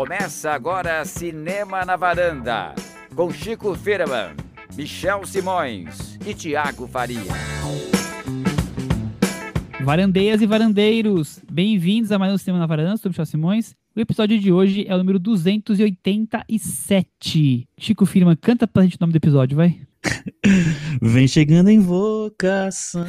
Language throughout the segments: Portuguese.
Começa agora Cinema na Varanda, com Chico Firman, Michel Simões e Tiago Faria. Varandeiras e varandeiros, bem-vindos a mais um Cinema na Varanda, sou Michel Simões. O episódio de hoje é o número 287. Chico Firman, canta pra gente o nome do episódio, vai. Vem chegando a invocação.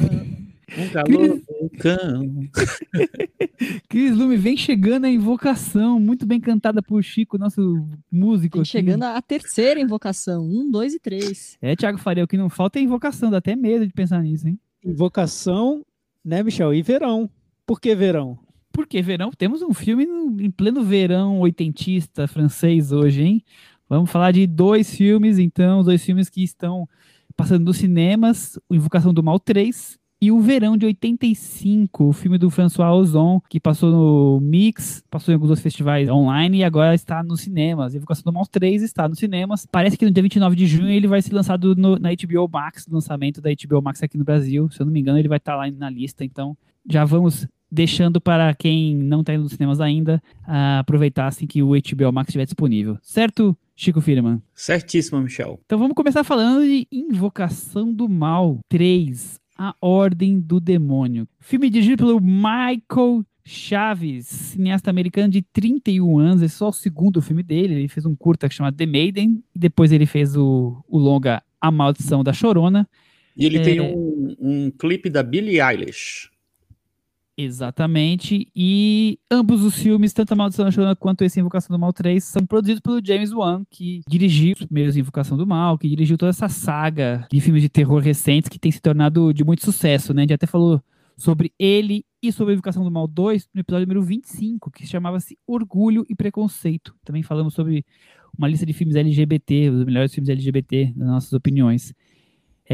Um calor vulcão. Cris Lume vem chegando a invocação, muito bem cantada por Chico, nosso músico. Vem aqui. chegando a terceira invocação. Um, dois e três. É, Thiago Faria, o que não falta é invocação, dá até medo de pensar nisso, hein? Invocação, né, Michel? E verão. Por que verão? Porque verão, temos um filme no- em pleno verão oitentista francês hoje, hein? Vamos falar de dois filmes, então, dois filmes que estão passando nos cinemas, o Invocação do Mal 3 e o Verão de 85, o filme do François Ozon, que passou no Mix, passou em alguns outros festivais online e agora está nos cinemas. Invocação do Mal 3 está nos cinemas. Parece que no dia 29 de junho ele vai ser lançado no- na HBO Max, lançamento da HBO Max aqui no Brasil. Se eu não me engano, ele vai estar lá na lista, então já vamos deixando para quem não está indo nos cinemas ainda ah, aproveitar assim que o HBO Max estiver disponível. Certo, Chico Firman? Certíssimo, Michel. Então vamos começar falando de Invocação do Mal 3, A Ordem do Demônio. Filme dirigido pelo Michael Chaves, cineasta americano de 31 anos, esse é só o segundo filme dele, ele fez um curta chamado The Maiden, e depois ele fez o, o longa A Maldição da Chorona, E ele É. tem um, um clipe da Billie Eilish. Exatamente. E ambos os filmes, tanto a Maldição da Chorona quanto esse Invocação do Mal 3, são produzidos pelo James Wan, que dirigiu os primeiros Invocação do Mal, que dirigiu toda essa saga de filmes de terror recentes que tem se tornado de muito sucesso, né? A gente até falou sobre ele e sobre a Invocação do Mal 2 no episódio número 25, que chamava-se Orgulho e Preconceito. Também falamos sobre uma lista de filmes LGBT, os melhores filmes LGBT, nas nossas opiniões.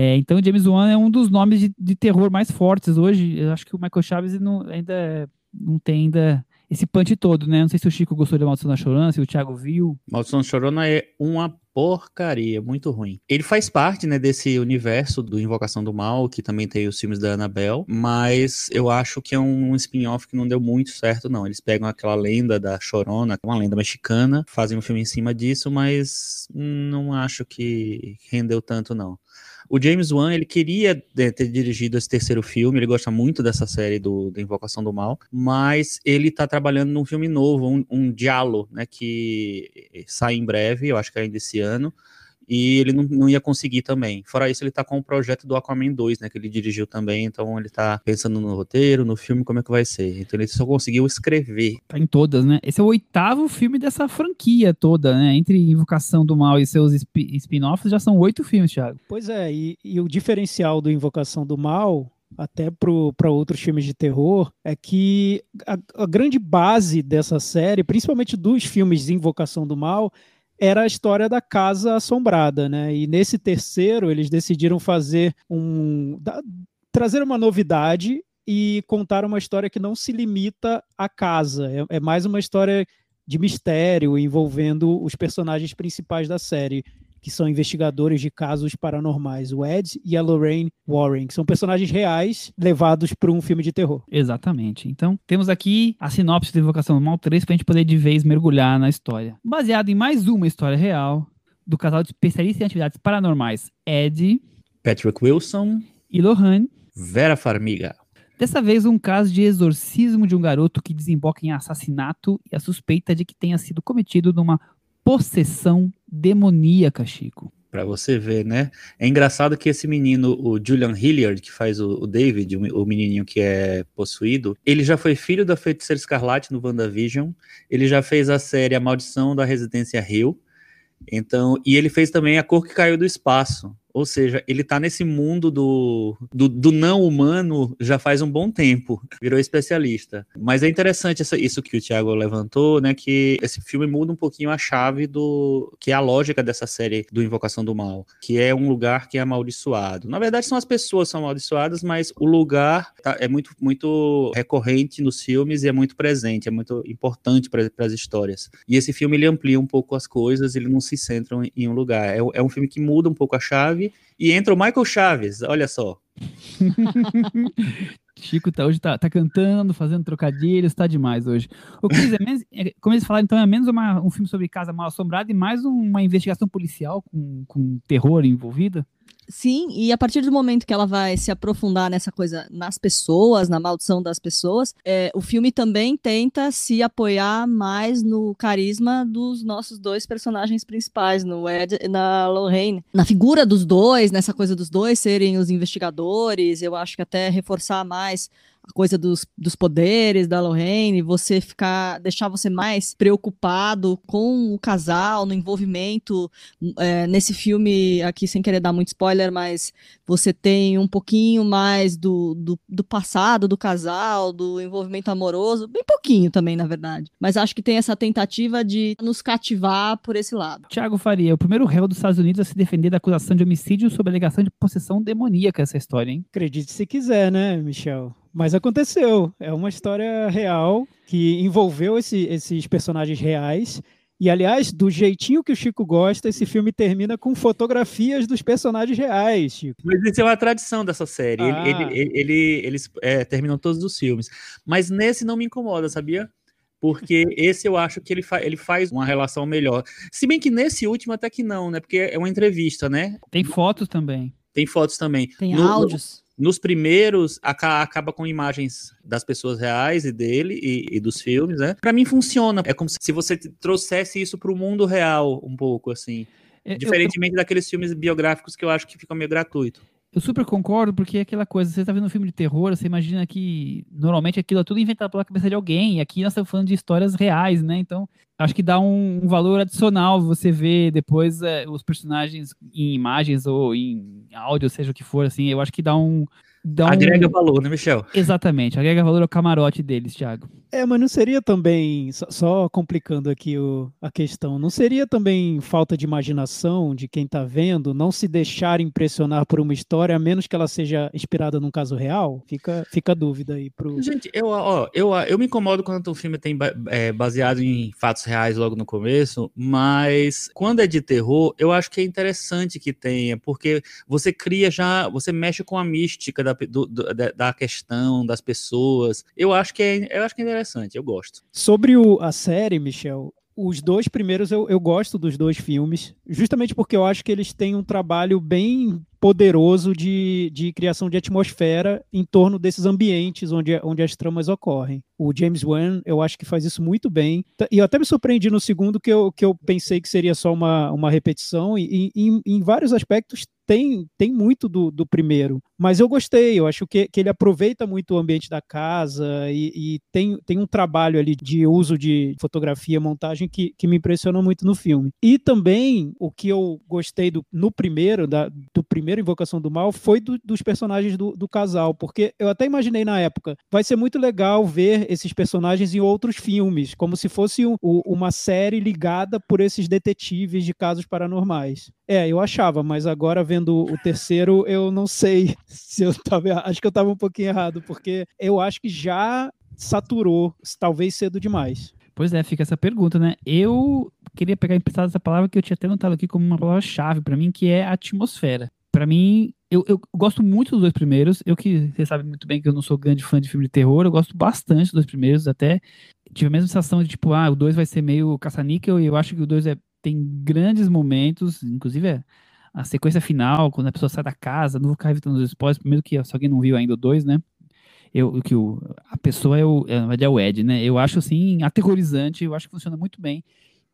É, então, James Wan é um dos nomes de, de terror mais fortes hoje. Eu acho que o Michael Chaves não, ainda não tem ainda esse punch todo, né? Não sei se o Chico gostou de Maldição da Chorona, se o Thiago viu. Maldição da Chorona é uma porcaria, muito ruim. Ele faz parte, né, desse universo do Invocação do Mal, que também tem os filmes da Annabelle, mas eu acho que é um spin-off que não deu muito certo, não. Eles pegam aquela lenda da Chorona, uma lenda mexicana, fazem um filme em cima disso, mas não acho que rendeu tanto, não. O James Wan, ele queria né, ter dirigido esse terceiro filme, ele gosta muito dessa série do, do Invocação do Mal, mas ele tá trabalhando num filme novo, um, um diálogo, né, que sai em breve, eu acho que ainda esse ano, e ele não, não ia conseguir também. Fora isso, ele tá com o projeto do Aquaman 2, né, que ele dirigiu também, então ele tá pensando no roteiro, no filme, como é que vai ser. Então ele só conseguiu escrever. Tá em todas, né? Esse é o oitavo filme dessa franquia toda, né? Entre Invocação do Mal e seus spi- spin-offs, já são oito filmes, Thiago. Pois é, e, e o diferencial do Invocação do Mal, até para outros filmes de terror, é que a, a grande base dessa série, principalmente dos filmes de Invocação do Mal, era a história da casa assombrada, né? E nesse terceiro eles decidiram fazer um da- trazer uma novidade e contar uma história que não se limita à casa. É, é mais uma história de mistério envolvendo os personagens principais da série, que são investigadores de casos paranormais, o Ed e a Lorraine Warren, que são personagens reais levados para um filme de terror. Exatamente. Então, temos aqui a sinopse da Invocação do Mal 3 pra gente poder de vez mergulhar na história. Baseado em mais uma história real do casal de especialistas em atividades paranormais Ed Patrick Wilson, e Lohane, Vera Farmiga. Dessa vez, um caso de exorcismo de um garoto que desemboca em assassinato e a suspeita de que tenha sido cometido numa possessão demoníaca, Chico. Pra você ver, né? É engraçado que esse menino, o Julian Hilliard, que faz o, o David, o, o menininho que é possuído, ele já foi filho da Feiticeira Escarlate no WandaVision, ele já fez a série A Maldição da Residência Hill, então, e ele fez também A Cor que Caiu do Espaço. Ou seja, ele tá nesse mundo do, do, do não humano já faz um bom tempo, virou especialista. Mas é interessante essa, isso que o Thiago levantou, né? Que esse filme muda um pouquinho a chave do. que é a lógica dessa série do Invocação do Mal, que é um lugar que é amaldiçoado. Na verdade, são as pessoas que são amaldiçoadas, mas o lugar tá- é muito, muito recorrente nos filmes e é muito presente, é muito importante para as histórias. E esse filme ele amplia um pouco as coisas, ele não se centra em, um lugar. É, é um filme que muda um pouco a chave e entra o Michael Chaves, olha só. Chico tá, hoje tá, tá cantando, fazendo trocadilhos, tá demais hoje. O é menos, é, como eles falaram, então é menos uma, um filme sobre casa mal assombrada e mais uma investigação policial com, com terror envolvido? Sim, e a partir do momento que ela vai se aprofundar nessa coisa nas pessoas, na maldição das pessoas, é, o filme também tenta se apoiar mais no carisma dos nossos dois personagens principais, no Ed e na Lorraine. Na figura dos dois, nessa coisa dos dois serem os investigadores, eu acho que até reforçar mais coisa dos, dos poderes da Lorraine, você ficar, deixar você mais preocupado com o casal, no envolvimento. É, nesse filme, aqui sem querer dar muito spoiler, mas você tem um pouquinho mais do, do, do passado do casal, do envolvimento amoroso, bem pouquinho também, na verdade. Mas acho que tem essa tentativa de nos cativar por esse lado. Tiago Faria, o primeiro réu dos Estados Unidos a se defender da acusação de homicídio sob alegação de possessão demoníaca, essa história, hein? Acredite se quiser, né, Michel? Mas aconteceu. É uma história real que envolveu esse, esses personagens reais. E, aliás, do jeitinho que o Chico gosta, esse filme termina com fotografias dos personagens reais, Chico. Mas isso é uma tradição dessa série. Ah. Ele, ele, ele, eles é, terminam todos os filmes. Mas nesse não me incomoda, sabia? Porque esse eu acho que ele, fa ele faz uma relação melhor. Se bem que nesse último até que não, né? Porque é uma entrevista, né? Tem fotos também. Tem fotos também. Tem no, áudios. Nos primeiros, acaba com imagens das pessoas reais e dele e, e dos filmes, né? Para mim funciona. É como se você trouxesse isso para o mundo real um pouco, assim. Diferentemente eu, daqueles filmes biográficos que eu acho que ficam meio gratuito. Eu super concordo, porque é aquela coisa, você tá vendo um filme de terror, você imagina que normalmente aquilo é tudo inventado pela cabeça de alguém, e aqui nós estamos falando de histórias reais, né? Então, acho que dá um, um valor adicional você ver depois é, os personagens em imagens ou em áudio, seja o que for, assim, eu acho que dá um, Dá agrega um... valor, né, Michel? Exatamente, agrega valor ao camarote deles, Thiago. É, mas não seria também, só, só complicando aqui o, a questão, não seria também falta de imaginação de quem está vendo não se deixar impressionar por uma história, a menos que ela seja inspirada num caso real? Fica, fica a dúvida aí pro. Gente, eu, ó, eu, eu me incomodo quando o filme tem é, baseado em fatos reais logo no começo, mas quando é de terror, eu acho que é interessante que tenha, porque você cria já, você mexe com a mística da, do, da, da, questão das pessoas. Eu acho que é, eu acho que é interessante, eu gosto. Sobre o, a série, Michel, os dois primeiros eu, eu gosto dos dois filmes, justamente porque eu acho que eles têm um trabalho bem poderoso de, de criação de atmosfera em torno desses ambientes onde, onde as tramas ocorrem. O James Wan, eu acho que faz isso muito bem. E eu até me surpreendi no segundo que eu, que eu pensei que seria só uma, uma repetição, e, e em, em vários aspectos tem, tem muito do, do primeiro, mas eu gostei, eu acho que, que ele aproveita muito o ambiente da casa e, e tem, tem um trabalho ali de uso de fotografia, montagem que, que me impressionou muito no filme. E também o que eu gostei do, no primeiro, da, primeiro Invocação do Mal, foi do, dos personagens do, do casal, porque eu até imaginei na época, vai ser muito legal ver esses personagens em outros filmes, como se fosse um, uma série ligada por esses detetives de casos paranormais. É, eu achava, mas agora vendo o terceiro, eu não sei se eu tava. Acho que eu tava um pouquinho errado, porque eu acho que já saturou, talvez cedo demais. Pois é, fica essa pergunta, né? Eu queria pegar emprestado essa palavra que eu tinha até notado aqui como uma palavra-chave para mim, que é atmosfera. Para mim, eu, eu, gosto muito dos dois primeiros. Eu que você sabe muito bem que eu não sou grande fã de filme de terror, eu gosto bastante dos dois primeiros, até tive a mesma sensação de tipo, ah, o dois vai ser meio caça-níquel e eu acho que o dois é tem grandes momentos, inclusive é a sequência final, quando a pessoa sai da casa, não vou ficar evitando os spoilers, primeiro que se alguém não viu ainda o 2, né? Eu, que o, a pessoa é o, é o Ed, né? Eu acho assim aterrorizante, eu acho que funciona muito bem.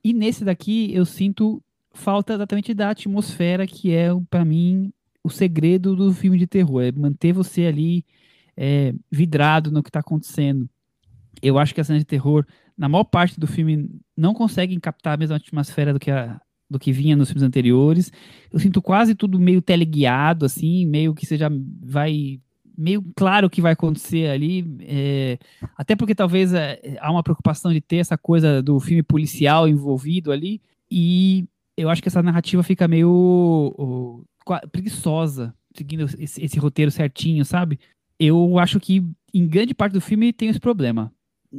E nesse daqui eu sinto falta exatamente da atmosfera que é para mim o segredo do filme de terror, é manter você ali é, vidrado no que está acontecendo. Eu acho que a cena de terror na maior parte do filme, não conseguem captar a mesma atmosfera do que, a, do que vinha nos filmes anteriores. Eu sinto quase tudo meio teleguiado, assim, meio que você já vai. meio claro o que vai acontecer ali. É, até porque talvez é, há uma preocupação de ter essa coisa do filme policial envolvido ali. E eu acho que essa narrativa fica meio preguiçosa, seguindo esse, esse roteiro certinho, sabe? Eu acho que em grande parte do filme tem esse problema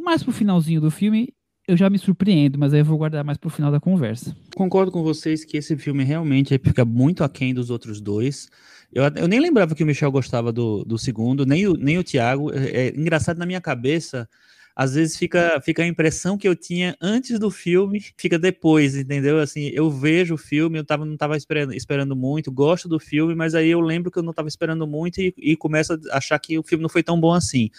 mais pro finalzinho do filme, eu já me surpreendo, mas aí eu vou guardar mais pro final da conversa. Concordo com vocês que esse filme realmente fica muito aquém dos outros dois. Eu, eu nem lembrava que o Michel gostava do, do segundo, nem o, nem o Thiago. É, é engraçado na minha cabeça às vezes fica, fica a impressão que eu tinha antes do filme, fica depois, entendeu? Assim, eu vejo o filme, eu tava, não estava esperando, esperando muito, gosto do filme, mas aí eu lembro que eu não estava esperando muito e, e começo a achar que o filme não foi tão bom assim.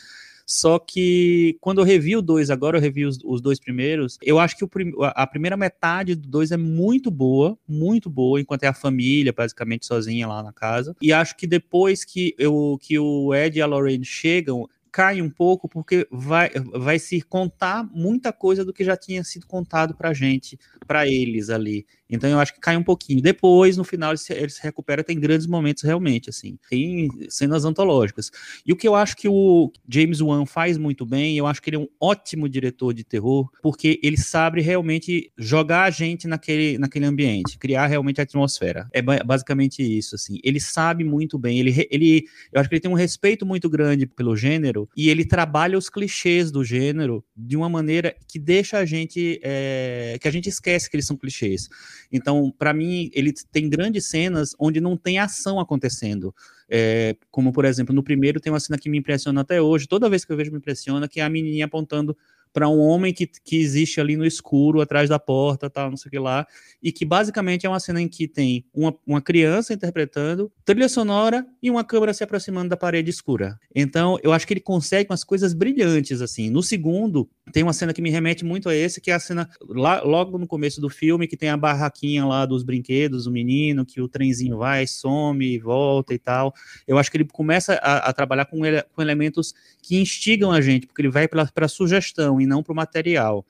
Só que quando eu revi o dois, agora eu revi os, os dois primeiros, eu acho que o, a primeira metade do dois é muito boa, muito boa, enquanto é a família basicamente sozinha lá na casa. E acho que depois que, eu, que o Ed e a Lorraine chegam, cai um pouco porque vai, vai se contar muita coisa do que já tinha sido contado para gente, para eles ali. Então eu acho que cai um pouquinho. Depois, no final, ele se, ele se, recupera, tem grandes momentos realmente, assim. Tem cenas antológicas. E o que eu acho que o James Wan faz muito bem, eu acho que ele é um ótimo diretor de terror, porque ele sabe realmente jogar a gente naquele, naquele ambiente, criar realmente a atmosfera. É basicamente isso, assim. Ele sabe muito bem, ele, ele, eu acho que ele tem um respeito muito grande pelo gênero, e ele trabalha os clichês do gênero de uma maneira que deixa a gente, é, que a gente esquece que eles são clichês. Então, para mim, ele tem grandes cenas onde não tem ação acontecendo. É, como, por exemplo, no primeiro tem uma cena que me impressiona até hoje, toda vez que eu vejo me impressiona, que é a menininha apontando para um homem que, que existe ali no escuro, atrás da porta, tal, não sei o que lá, e que basicamente é uma cena em que tem uma, uma criança interpretando, trilha sonora e uma câmera se aproximando da parede escura. Então, eu acho que ele consegue umas coisas brilhantes, assim. No segundo, tem uma cena que me remete muito a esse, que é a cena lá, logo no começo do filme, que tem a barraquinha lá dos brinquedos, o menino, que o trenzinho vai, some, volta e tal. Eu acho que ele começa a, a trabalhar com, ele, com elementos que instigam a gente, porque ele vai para a sugestão não para o material.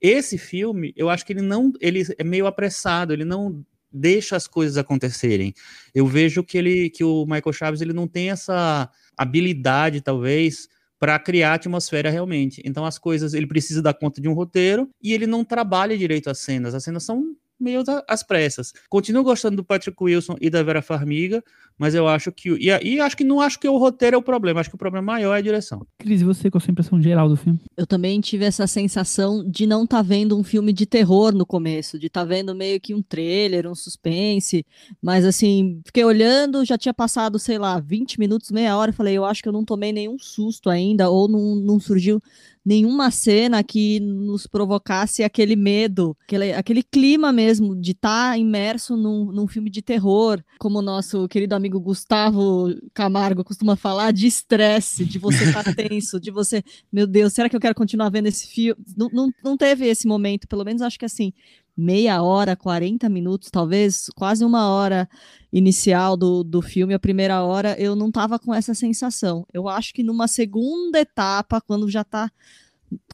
Esse filme, eu acho que ele não, ele é meio apressado, ele não deixa as coisas acontecerem. Eu vejo que ele, que o Michael Chaves, ele não tem essa habilidade, talvez, para criar atmosfera realmente. Então as coisas, ele precisa dar conta de um roteiro e ele não trabalha direito as cenas. As cenas são meio às pressas. Continuo gostando do Patrick Wilson e da Vera Farmiga, mas eu acho que. E, e acho que não acho que o roteiro é o problema, acho que o problema maior é a direção. Cris, e você, qual a sua impressão geral do filme? Eu também tive essa sensação de não estar tá vendo um filme de terror no começo, de estar tá vendo meio que um trailer, um suspense, mas assim, fiquei olhando, já tinha passado, sei lá, 20 minutos, meia hora, falei, eu acho que eu não tomei nenhum susto ainda, ou não, não surgiu nenhuma cena que nos provocasse aquele medo, aquele, aquele clima mesmo de estar tá imerso num, num filme de terror, como o nosso querido amigo Gustavo Camargo costuma falar, de estresse, de você estar tá tenso, de você, meu Deus, será que eu quero continuar vendo esse filme? Não, não, não teve esse momento, pelo menos acho que assim, meia hora, 40 minutos, talvez quase uma hora inicial do, do filme, a primeira hora, eu não estava com essa sensação. Eu acho que numa segunda etapa, quando já está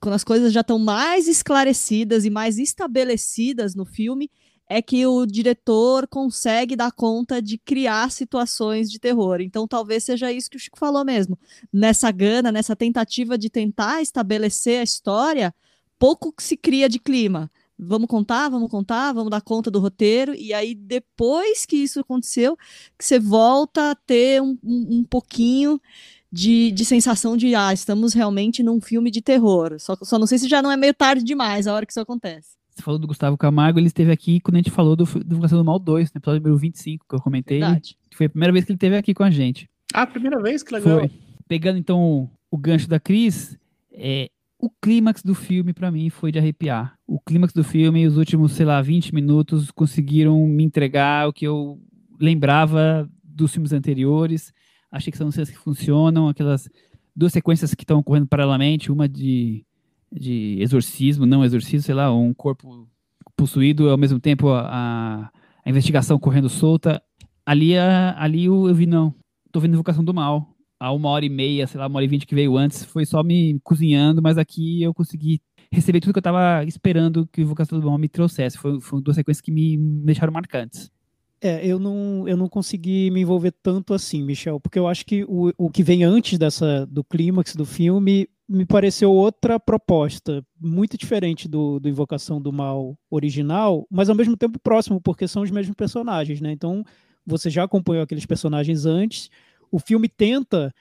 quando as coisas já estão mais esclarecidas e mais estabelecidas no filme, é que o diretor consegue dar conta de criar situações de terror. Então, talvez seja isso que o Chico falou mesmo. Nessa gana, nessa tentativa de tentar estabelecer a história, pouco se cria de clima vamos contar, vamos contar, vamos dar conta do roteiro, e aí depois que isso aconteceu, que você volta a ter um, um, um pouquinho de, de sensação de, ah, estamos realmente num filme de terror. Só, só não sei se já não é meio tarde demais a hora que isso acontece. Você falou do Gustavo Camargo, ele esteve aqui quando a gente falou do Divulgação do Mal 2, no episódio número 25, que eu comentei. Verdade. Foi a primeira vez que ele esteve aqui com a gente. Ah, primeira vez? Que legal. Foi. Pegando então o gancho da Cris, é, o clímax do filme, para mim, foi de arrepiar. O clímax do filme, os últimos, sei lá, 20 minutos, conseguiram me entregar o que eu lembrava dos filmes anteriores. Achei que são cenas que funcionam, aquelas duas sequências que estão ocorrendo paralelamente, uma de, de exorcismo, não exorcismo, sei lá, um corpo possuído, ao mesmo tempo a, a investigação correndo solta. Ali, a, ali eu, eu vi, não, tô vendo Invocação do Mal a uma hora e meia, sei lá, uma hora e vinte que veio antes, foi só me cozinhando, mas aqui eu consegui receber tudo que eu estava esperando que o Invocação do Mal me trouxesse. Foi, foram duas sequências que me deixaram marcantes. É, eu não, eu não consegui me envolver tanto assim, Michel, porque eu acho que o, o que vem antes dessa do clímax do filme me pareceu outra proposta, muito diferente do, do Invocação do Mal original, mas ao mesmo tempo próximo, porque são os mesmos personagens, né? Então, você já acompanhou aqueles personagens antes, o filme tenta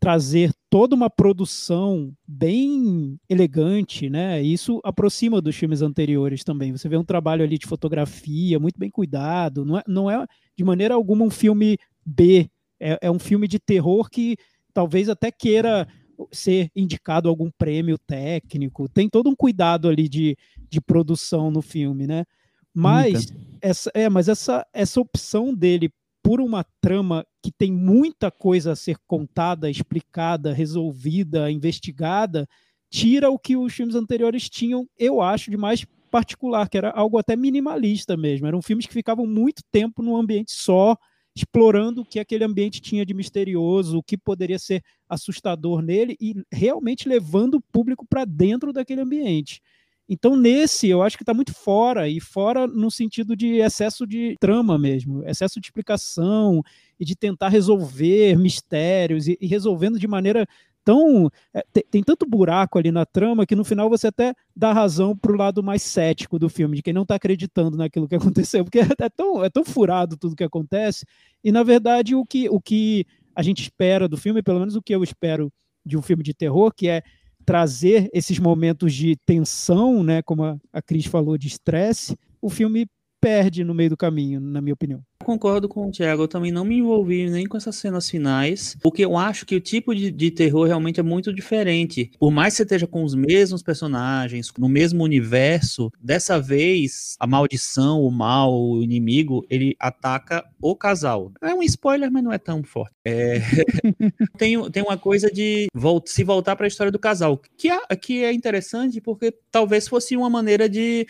trazer toda uma produção bem elegante, né? Isso aproxima dos filmes anteriores também. Você vê um trabalho ali de fotografia muito bem cuidado. Não é, não é de maneira alguma um filme B. É, é um filme de terror que talvez até queira ser indicado algum prêmio técnico. Tem todo um cuidado ali de, de produção no filme, né? Mas essa, é, mas essa, essa opção dele por uma trama que tem muita coisa a ser contada, explicada, resolvida, investigada, tira o que os filmes anteriores tinham, eu acho, de mais particular, que era algo até minimalista mesmo. Eram filmes que ficavam muito tempo num ambiente só, explorando o que aquele ambiente tinha de misterioso, o que poderia ser assustador nele e realmente levando o público para dentro daquele ambiente. Então, nesse, eu acho que está muito fora, e fora no sentido de excesso de trama mesmo, excesso de explicação e de tentar resolver mistérios e, e resolvendo de maneira tão. É, tem, tem, tanto buraco ali na trama que no final você até dá razão para o lado mais cético do filme, de quem não está acreditando naquilo que aconteceu, porque é tão, é tão furado tudo que acontece, e na verdade o que, o que a gente espera do filme, pelo menos o que eu espero de um filme de terror, que é trazer esses momentos de tensão, né, como a, a Cris falou, de estresse, o filme perde no meio do caminho, na minha opinião. Concordo com o Thiago, eu também não me envolvi nem com essas cenas finais, porque eu acho que o tipo de, de, terror realmente é muito diferente. Por mais que você esteja com os mesmos personagens, no mesmo universo, dessa vez a maldição, o mal, o inimigo, ele ataca o casal. É um spoiler, mas não é tão forte. É... tem, tem uma coisa de se voltar para a história do casal, que é, que é interessante porque talvez fosse uma maneira de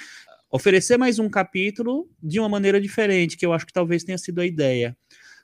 oferecer mais um capítulo de uma maneira diferente, que eu acho que talvez tenha sido a ideia.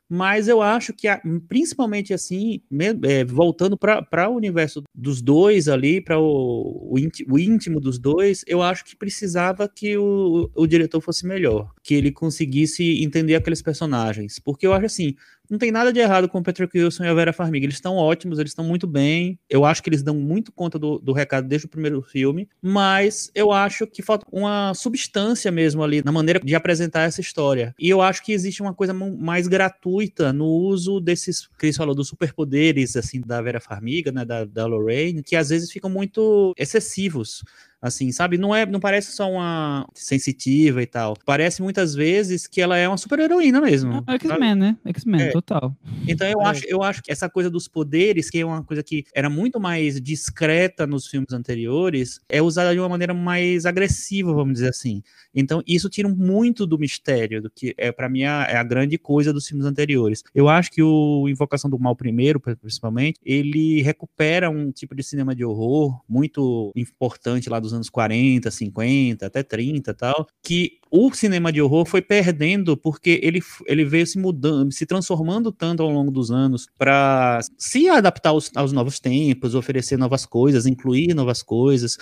Mas eu acho que, principalmente assim, é, voltando para o universo dos dois ali, para o, o, íntimo dos dois, eu acho que precisava que o, o diretor fosse melhor, que ele conseguisse entender aqueles personagens. Porque eu acho assim, não tem nada de errado com o Patrick Wilson e a Vera Farmiga. Eles estão ótimos, eles estão muito bem. Eu acho que eles dão muito conta do, do recado desde o primeiro filme, mas eu acho que falta uma substância mesmo ali na maneira de apresentar essa história. E eu acho que existe uma coisa mais gratuita no uso desses, eles falou, dos superpoderes, assim, da Vera Farmiga, né, da, da Lorraine, que às vezes ficam muito excessivos assim, sabe? Não é, não parece só uma sensitiva e tal. Parece muitas vezes que ela é uma super heroína mesmo. É X-Men, né? X-Men, é. total. Então eu é. acho, eu acho que essa coisa dos poderes, que é uma coisa que era muito mais discreta nos filmes anteriores, é usada de uma maneira mais agressiva, vamos dizer assim. Então isso tira muito do mistério, do que é para mim a, é a grande coisa dos filmes anteriores. Eu acho que o Invocação do Mal primeiro, principalmente, ele recupera um tipo de cinema de horror muito importante lá dos dos anos 40, 50, até 30 tal, que o cinema de horror foi perdendo porque ele, ele veio se mudando, se transformando tanto ao longo dos anos para se adaptar aos, aos, novos tempos, oferecer novas coisas, incluir novas coisas.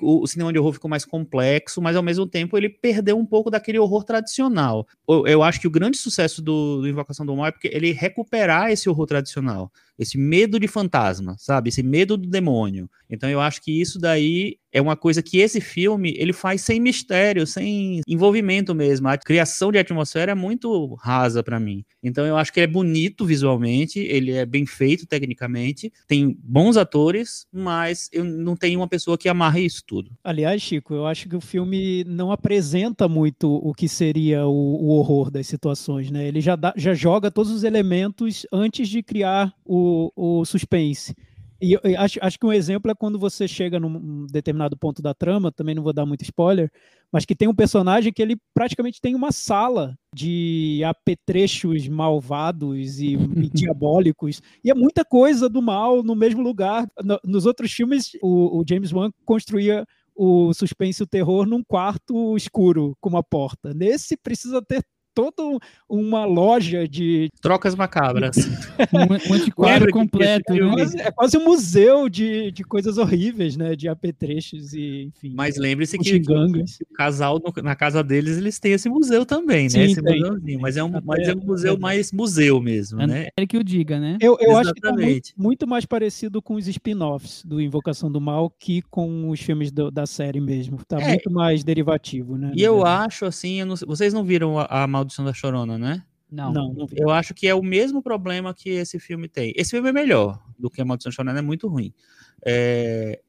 o, o, cinema de horror ficou mais complexo, mas ao mesmo tempo ele perdeu um pouco daquele horror tradicional. Eu, eu acho que o grande sucesso do, do Invocação do Mal é porque ele recuperar esse horror tradicional esse medo de fantasma, sabe? Esse medo do demônio. Então eu acho que isso daí é uma coisa que esse filme ele faz sem mistério, sem envolvimento mesmo. A criação de atmosfera é muito rasa para mim. Então eu acho que é bonito visualmente, ele é bem feito tecnicamente, tem bons atores, mas eu não tenho uma pessoa que amarre isso tudo. Aliás, Chico, eu acho que o filme não apresenta muito o que seria o, o horror das situações, né? Ele já, dá, já joga todos os elementos antes de criar o o, suspense. E eu acho, acho que um exemplo é quando você chega num determinado ponto da trama, também não vou dar muito spoiler, mas que tem um personagem que ele praticamente tem uma sala de apetrechos malvados e, e diabólicos. E é muita coisa do mal no mesmo lugar. No, nos outros filmes, o, o James Wan construía o suspense e o terror num quarto escuro com uma porta. Nesse precisa ter toda uma loja de. Trocas macabras. um, um antiquário completo. É quase, é quase um museu de, de coisas horríveis, né? De apetrechos e, enfim. Mas lembre-se que o casal, no, na casa deles, eles têm esse museu também, né? Sim, esse museuzinho. Mas é um, mas é um museu mais museu mesmo, é, né? É que o diga, né? Eu, eu acho que tá muito, muito, mais parecido com os spin-offs do Invocação do Mal que com os filmes do, da série mesmo. Tá é. muito mais derivativo, né? E eu acho, assim, não, vocês não viram a, a Maldição da Chorona, né? Não. Não. Eu acho que é o mesmo problema que esse filme tem. Esse filme é melhor do que a Maldição Shonen, é muito ruim. É,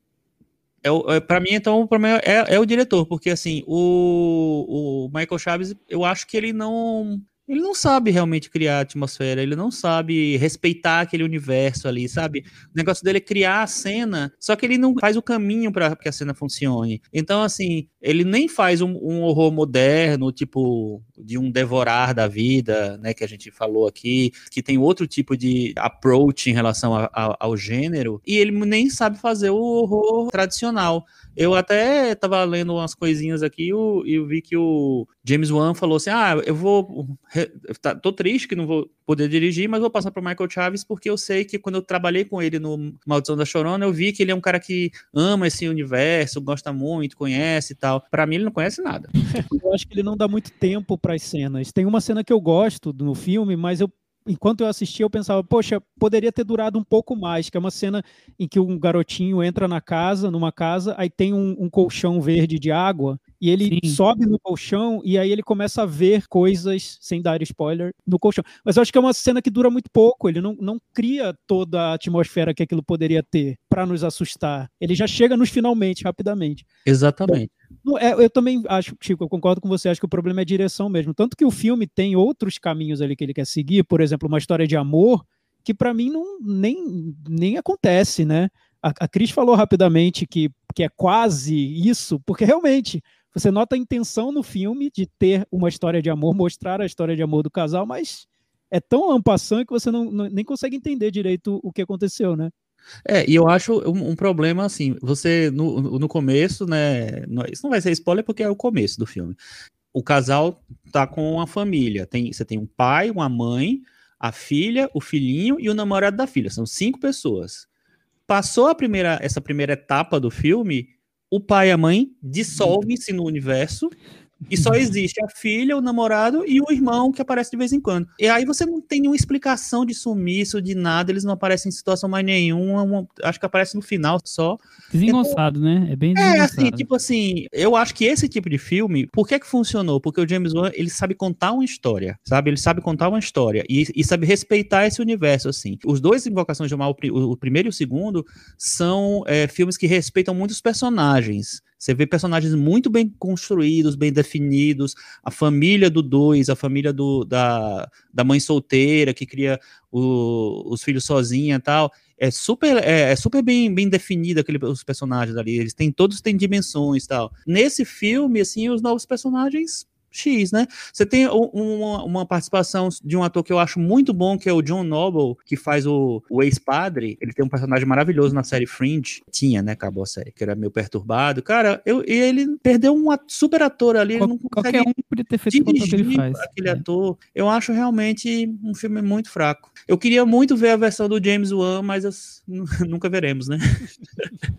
é, é, pra mim, então, o problema é, é o diretor, porque assim, o, o Michael Chaves, eu acho que ele não. Ele não sabe realmente criar atmosfera, ele não sabe respeitar aquele universo ali, sabe? O negócio dele é criar a cena, só que ele não faz o caminho para que a cena funcione. Então, assim, ele nem faz um, um horror moderno, tipo de um devorar da vida, né, que a gente falou aqui, que tem outro tipo de approach em relação a- a- ao gênero, e ele nem sabe fazer o horror tradicional. Eu até tava lendo umas coisinhas aqui e eu vi que o James Wan falou assim: ah, eu vou. tá- tô triste que não vou poder dirigir, mas vou passar pro Michael Chaves porque eu sei que quando eu trabalhei com ele no Maldição da Chorona, eu vi que ele é um cara que ama esse universo, gosta muito, conhece e tal. Pra mim, ele não conhece nada. Eu acho que ele não dá muito tempo para as cenas. Tem uma cena que eu gosto no filme, mas eu enquanto eu assistia eu pensava, poxa, poderia ter durado um pouco mais, que é uma cena em que um garotinho entra na casa, numa casa, aí tem um, um colchão verde de água e ele Sim. sobe no colchão e aí ele começa a ver coisas, sem dar spoiler, no colchão. Mas eu acho que é uma cena que dura muito pouco, ele não, não cria toda a atmosfera que aquilo poderia ter para nos assustar. Ele já chega nos finalmente, rapidamente. Exatamente. Não, é, eu também acho, Chico, eu concordo com você, acho que o problema é a direção mesmo. Tanto que o filme tem outros caminhos ali que ele quer seguir, por exemplo, uma história de amor, que pra mim não nem, nem acontece, né? A, a Cris falou rapidamente que, que é quase isso, porque realmente você nota a intenção no filme de ter uma história de amor, mostrar a história de amor do casal, mas é tão ampassant que você não, não- nem consegue entender direito o que aconteceu, né? É, e eu acho um, um problema assim, você no, no começo, né, não- isso não vai ser spoiler porque é o começo do filme. O casal tá com uma família, tem, você tem um pai, uma mãe, a filha, o filhinho e o namorado da filha, são cinco pessoas. Passou a primeira, essa primeira etapa do filme, o pai e a mãe dissolvem-se no universo e só existe a filha, o namorado e o irmão que aparece de vez em quando. E aí você não tem nenhuma explicação de sumiço, de nada, eles não aparecem em situação mais nenhuma, uma- acho que aparece no final só. Desengonçado, né? É bem É, desengonçado. assim, tipo assim, eu acho que esse tipo de filme, por que que funcionou? Porque o James Wan, ele sabe contar uma história, sabe? Ele sabe contar uma história e, e sabe respeitar esse universo, assim. Os dois Invocações do Mal, o pri- o, o primeiro e o segundo, são é, filmes que respeitam muito os personagens. Você vê personagens muito bem construídos, bem definidos, a família do dois, a família do, da, da mãe solteira que cria o- os filhos sozinha e tal é super, é, é super bem, bem definido aquele, os personagens ali. Eles têm todos têm dimensões tal. Nesse filme, assim, os novos personagens X, né? Você tem uma, uma participação de um ator que eu acho muito bom, que é o John Noble, que faz o, o ex-padre. Ele tem um personagem maravilhoso na série Fringe. Tinha, né? Acabou a série, que era meio perturbado. Cara, eu, e ele perdeu um super ator ali. Qual- ele não qualquer consegue um podia ter feito o que ele faz. aquele É. ator. Eu acho realmente um filme muito fraco. Eu queria muito ver a versão do James Wan, mas as- nunca veremos, né?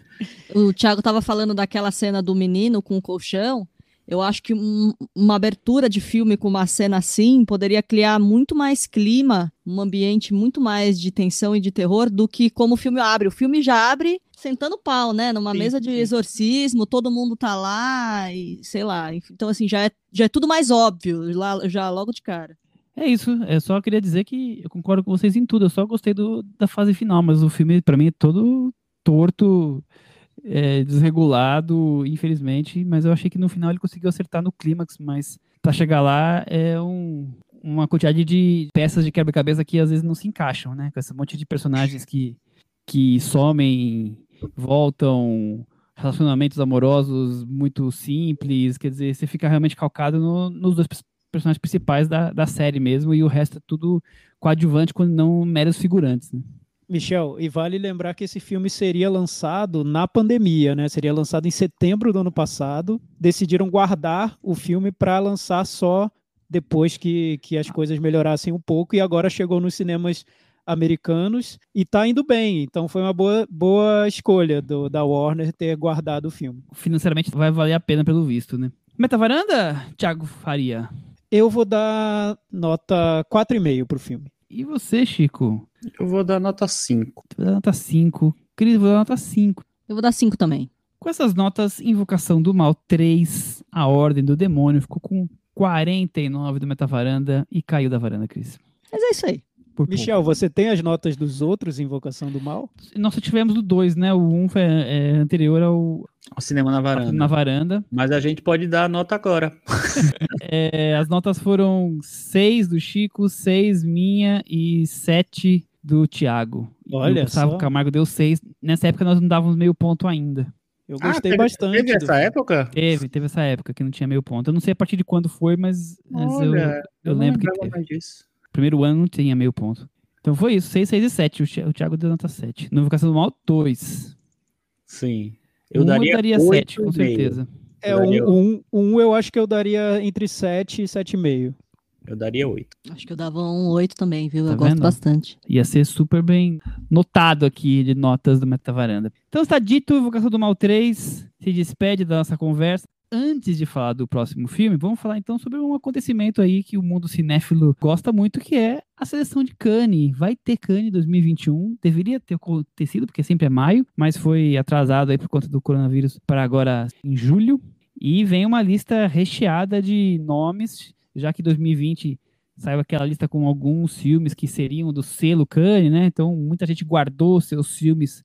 O Thiago tava falando daquela cena do menino com o colchão. Eu acho que um- uma abertura de filme com uma cena assim poderia criar muito mais clima, um ambiente muito mais de tensão e de terror do que como o filme abre. O filme já abre sentando pau, né? Numa Sim, mesa de sim. exorcismo, todo mundo tá lá e sei lá. Então, assim, já é, já é tudo mais óbvio, lá, já logo de cara. É isso, eu só queria dizer que eu concordo com vocês em tudo, eu só gostei do, da fase final, mas o filme pra mim é todo torto, é, desregulado, infelizmente, mas eu achei que no final ele conseguiu acertar no clímax, mas pra chegar lá é um, uma quantidade de peças de quebra-cabeça que às vezes não se encaixam, né? Com esse monte de personagens que, que somem, voltam, relacionamentos amorosos muito simples, quer dizer, você fica realmente calcado no- nos dois pers- personagens principais da, da série mesmo, e o resto é tudo coadjuvante, quando não meros figurantes, né? Michel, e vale lembrar que esse filme seria lançado na pandemia, né? Seria lançado em setembro do ano passado. Decidiram guardar o filme para lançar só depois que, que as coisas melhorassem um pouco e agora chegou nos cinemas americanos e tá indo bem. Então foi uma boa, boa escolha do, da Warner ter guardado o filme. Financeiramente vai valer a pena pelo visto, né? Metavaranda, Thiago Faria. Eu vou dar nota 4,5 pro filme. E você, Chico? Eu vou dar nota 5. Tu vai dar nota 5. Cris, vou dar nota 5. Eu vou dar cinco também. Com essas notas, Invocação do Mal 3, A Ordem do Demônio, ficou com 49 do Metavaranda e caiu da varanda, Cris. Mas é isso aí. Por Michel, você tem as notas dos outros Invocação do Mal? pouco. Nós só tivemos o 2, né? O 1 um foi é, anterior ao O cinema na varanda. na varanda. Mas a gente pode dar a nota agora. É, as notas foram 6 do Chico, 6 minha e 7 do Thiago. E Olha o Gustavo só. Camargo deu 6. Nessa época nós não dávamos meio ponto ainda. Eu Ah, gostei teve- bastante. Teve do essa época? Teve, teve essa época que não tinha meio ponto. Eu não sei a partir de quando foi, mas, mas eu, Olha, eu não lembro que teve. mais disso. Primeiro ano não tinha meio ponto. Então foi isso, 6, 6 e 7. O Thi- O Thiago deu nota 7. No Invocação do Mal, 2. Sim. Eu um daria, eu daria oito 7, com certeza. É, Eu daria- um, um, um eu acho que eu daria entre 7 e 7,5. Eu daria 8. Acho que eu dava um 8 também, viu? Tá eu gosto vendo? bastante. Ia ser super bem notado aqui de notas do Metavaranda. Então está dito, Invocação do Mal 3 se despede da nossa conversa. Antes de falar do próximo filme, vamos falar então sobre um acontecimento aí que o mundo cinéfilo gosta muito, que é a seleção de Cannes. Vai ter Cannes 2021, deveria ter acontecido, porque sempre é maio, mas foi atrasado aí por conta do coronavírus para agora em julho. E vem uma lista recheada de nomes, já que 2020 saiu aquela lista com alguns filmes que seriam do selo Cannes, né? Então muita gente guardou seus filmes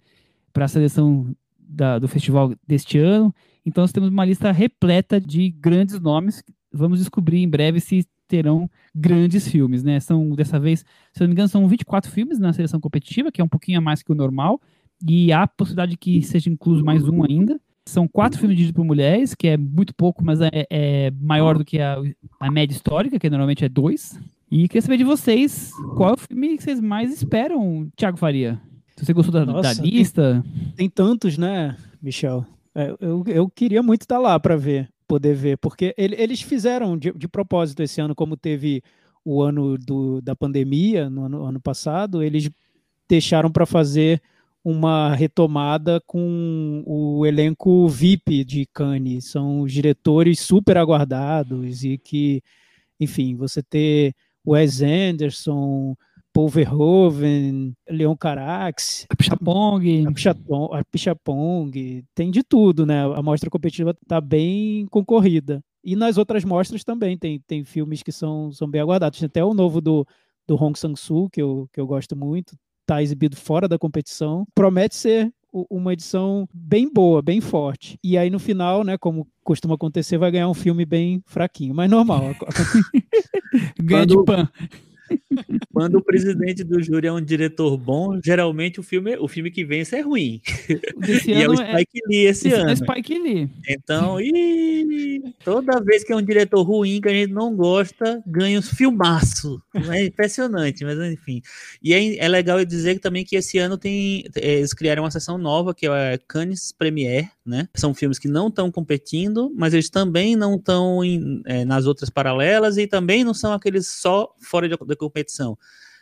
para a seleção da- do festival deste ano. Então nós temos uma lista repleta de grandes nomes. Vamos descobrir em breve se terão grandes filmes, né? São dessa vez, se eu não me engano, são 24 filmes na seleção competitiva, que é um pouquinho a mais que o normal, e há a possibilidade de que seja incluso mais um ainda. São quatro filmes dirigidos por mulheres, que é muito pouco, mas é, é maior do que a, a média histórica, que normalmente é dois. E queria saber de vocês, qual é o filme que vocês mais esperam, Thiago Faria? Se você gostou da, da Nossa, lista, Tem tantos, né, Michel? É, eu, eu queria muito estar lá para ver, poder ver, porque ele- eles fizeram de, de propósito esse ano, como teve o ano do, da pandemia, no ano, ano passado, eles deixaram para fazer uma retomada com o elenco VIP de Cannes. São os diretores super aguardados e que, enfim, você ter Wes Anderson, Paul Verhoeven, Leon Carax, Chapong, a Pichaton- a Pichapong, tem de tudo, né? A mostra competitiva tá bem concorrida. E nas outras mostras também tem, tem filmes que são, são bem aguardados. Tem até o novo do, do Hong Sang-soo, que eu, que eu gosto muito, tá exibido fora da competição. Promete ser uma edição bem boa, bem forte. E aí no final, né, como costuma acontecer, vai ganhar um filme bem fraquinho, mas normal. ganha de pan. Quando o presidente do júri é um diretor bom, geralmente o filme, o filme que vence é ruim. Desse e é o ano é, Spike Lee esse esse ano é. Spike Lee. Então, ih, toda vez que é um diretor ruim que a gente não gosta, ganha uns filmaço. É impressionante, mas enfim. E é, é legal eu dizer também que esse ano tem é, eles criaram uma sessão nova que é Cannes Premiere, né? São filmes que não estão competindo, mas eles também não estão nas outras paralelas e também não são aqueles só fora da, competição.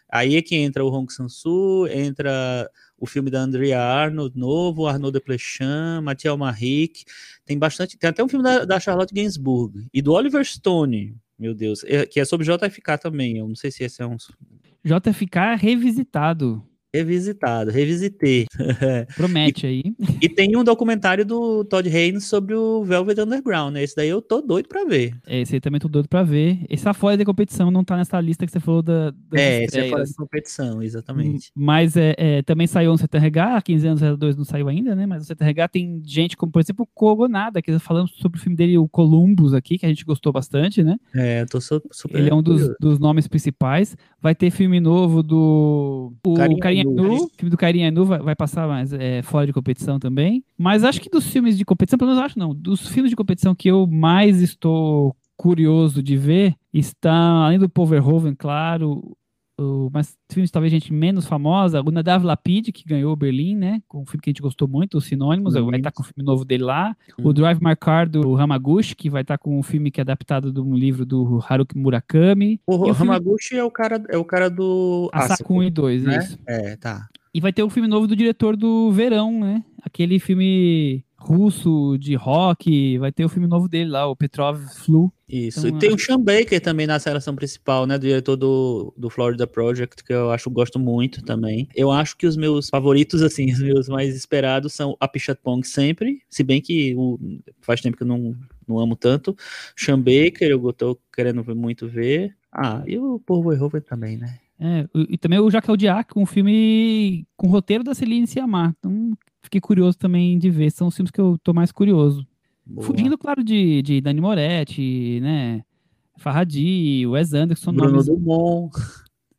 Aí é que entra o Hong Sang-soo, entra o filme da Andrea Arnold novo, Arnaud Desplechin, Mathieu Maric, tem bastante, tem até um filme da, da Charlotte Gainsbourg e do Oliver Stone, meu Deus, é- que é sobre JFK também, eu não sei se esse é um JFK revisitado. Revisitado, revisitei. Promete aí. E tem um documentário do Todd Haynes sobre o Velvet Underground, né? Esse daí eu tô doido pra ver. Esse aí também tô doido pra ver. Esse tá fora da competição, não tá nessa lista que você falou da, é, esse é fora de competição, exatamente. Mas é, é, também saiu no CTRH, 15 anos 02 não saiu ainda, né? Mas o CTRH tem gente como, por exemplo, o Kogonada, que falamos sobre o filme dele, o Columbus aqui, que a gente gostou bastante, né? É, eu tô su- super. Ele é um dos, dos nomes principais. Vai ter filme novo do o Carinha Carinha Nu. O filme do Carinha Nu vai, vai passar, mas é fora de competição também. Mas acho que dos filmes de competição, pelo menos acho não, dos filmes de competição que eu mais estou curioso de ver, está, além do Paul Verhoeven, claro, o, mas filmes talvez gente menos famosa, o Nadav Lapid, que ganhou o Berlim, né? Com um filme que a gente gostou muito, os Sinônimos, Uhum. vai estar com o filme novo dele lá. O Uhum. Drive My Car do Hamaguchi, que vai estar com um filme que é adaptado de um livro do Haruki Murakami. O o filme Hamaguchi é o cara, é o cara do Asako 1 e 2, né? isso. É, tá. E vai ter o filme novo do diretor do Verão, né? Aquele filme russo de rock, vai ter o filme novo dele lá, o Petrov Flu. Isso. Então, e tem o Sean Baker também na seleção principal, né? Do diretor do, do Florida Project, que eu acho gosto muito também. Eu acho que os meus favoritos, assim, os meus mais esperados são a Pichatpong sempre. Se bem que o, faz tempo que eu não, não amo tanto. Sean Baker, eu tô querendo muito ver. Ah, e o Paul Verhoeven também, né? É, e também o Jacques Audiac, um filme com roteiro da Celine Sciamma. Então, fiquei curioso também de ver. São os filmes que eu tô mais curioso. Boa. Fugindo, claro, de, de Dani Moretti, né? Farhadi, Wes Anderson. Bruno nomes, Dumont.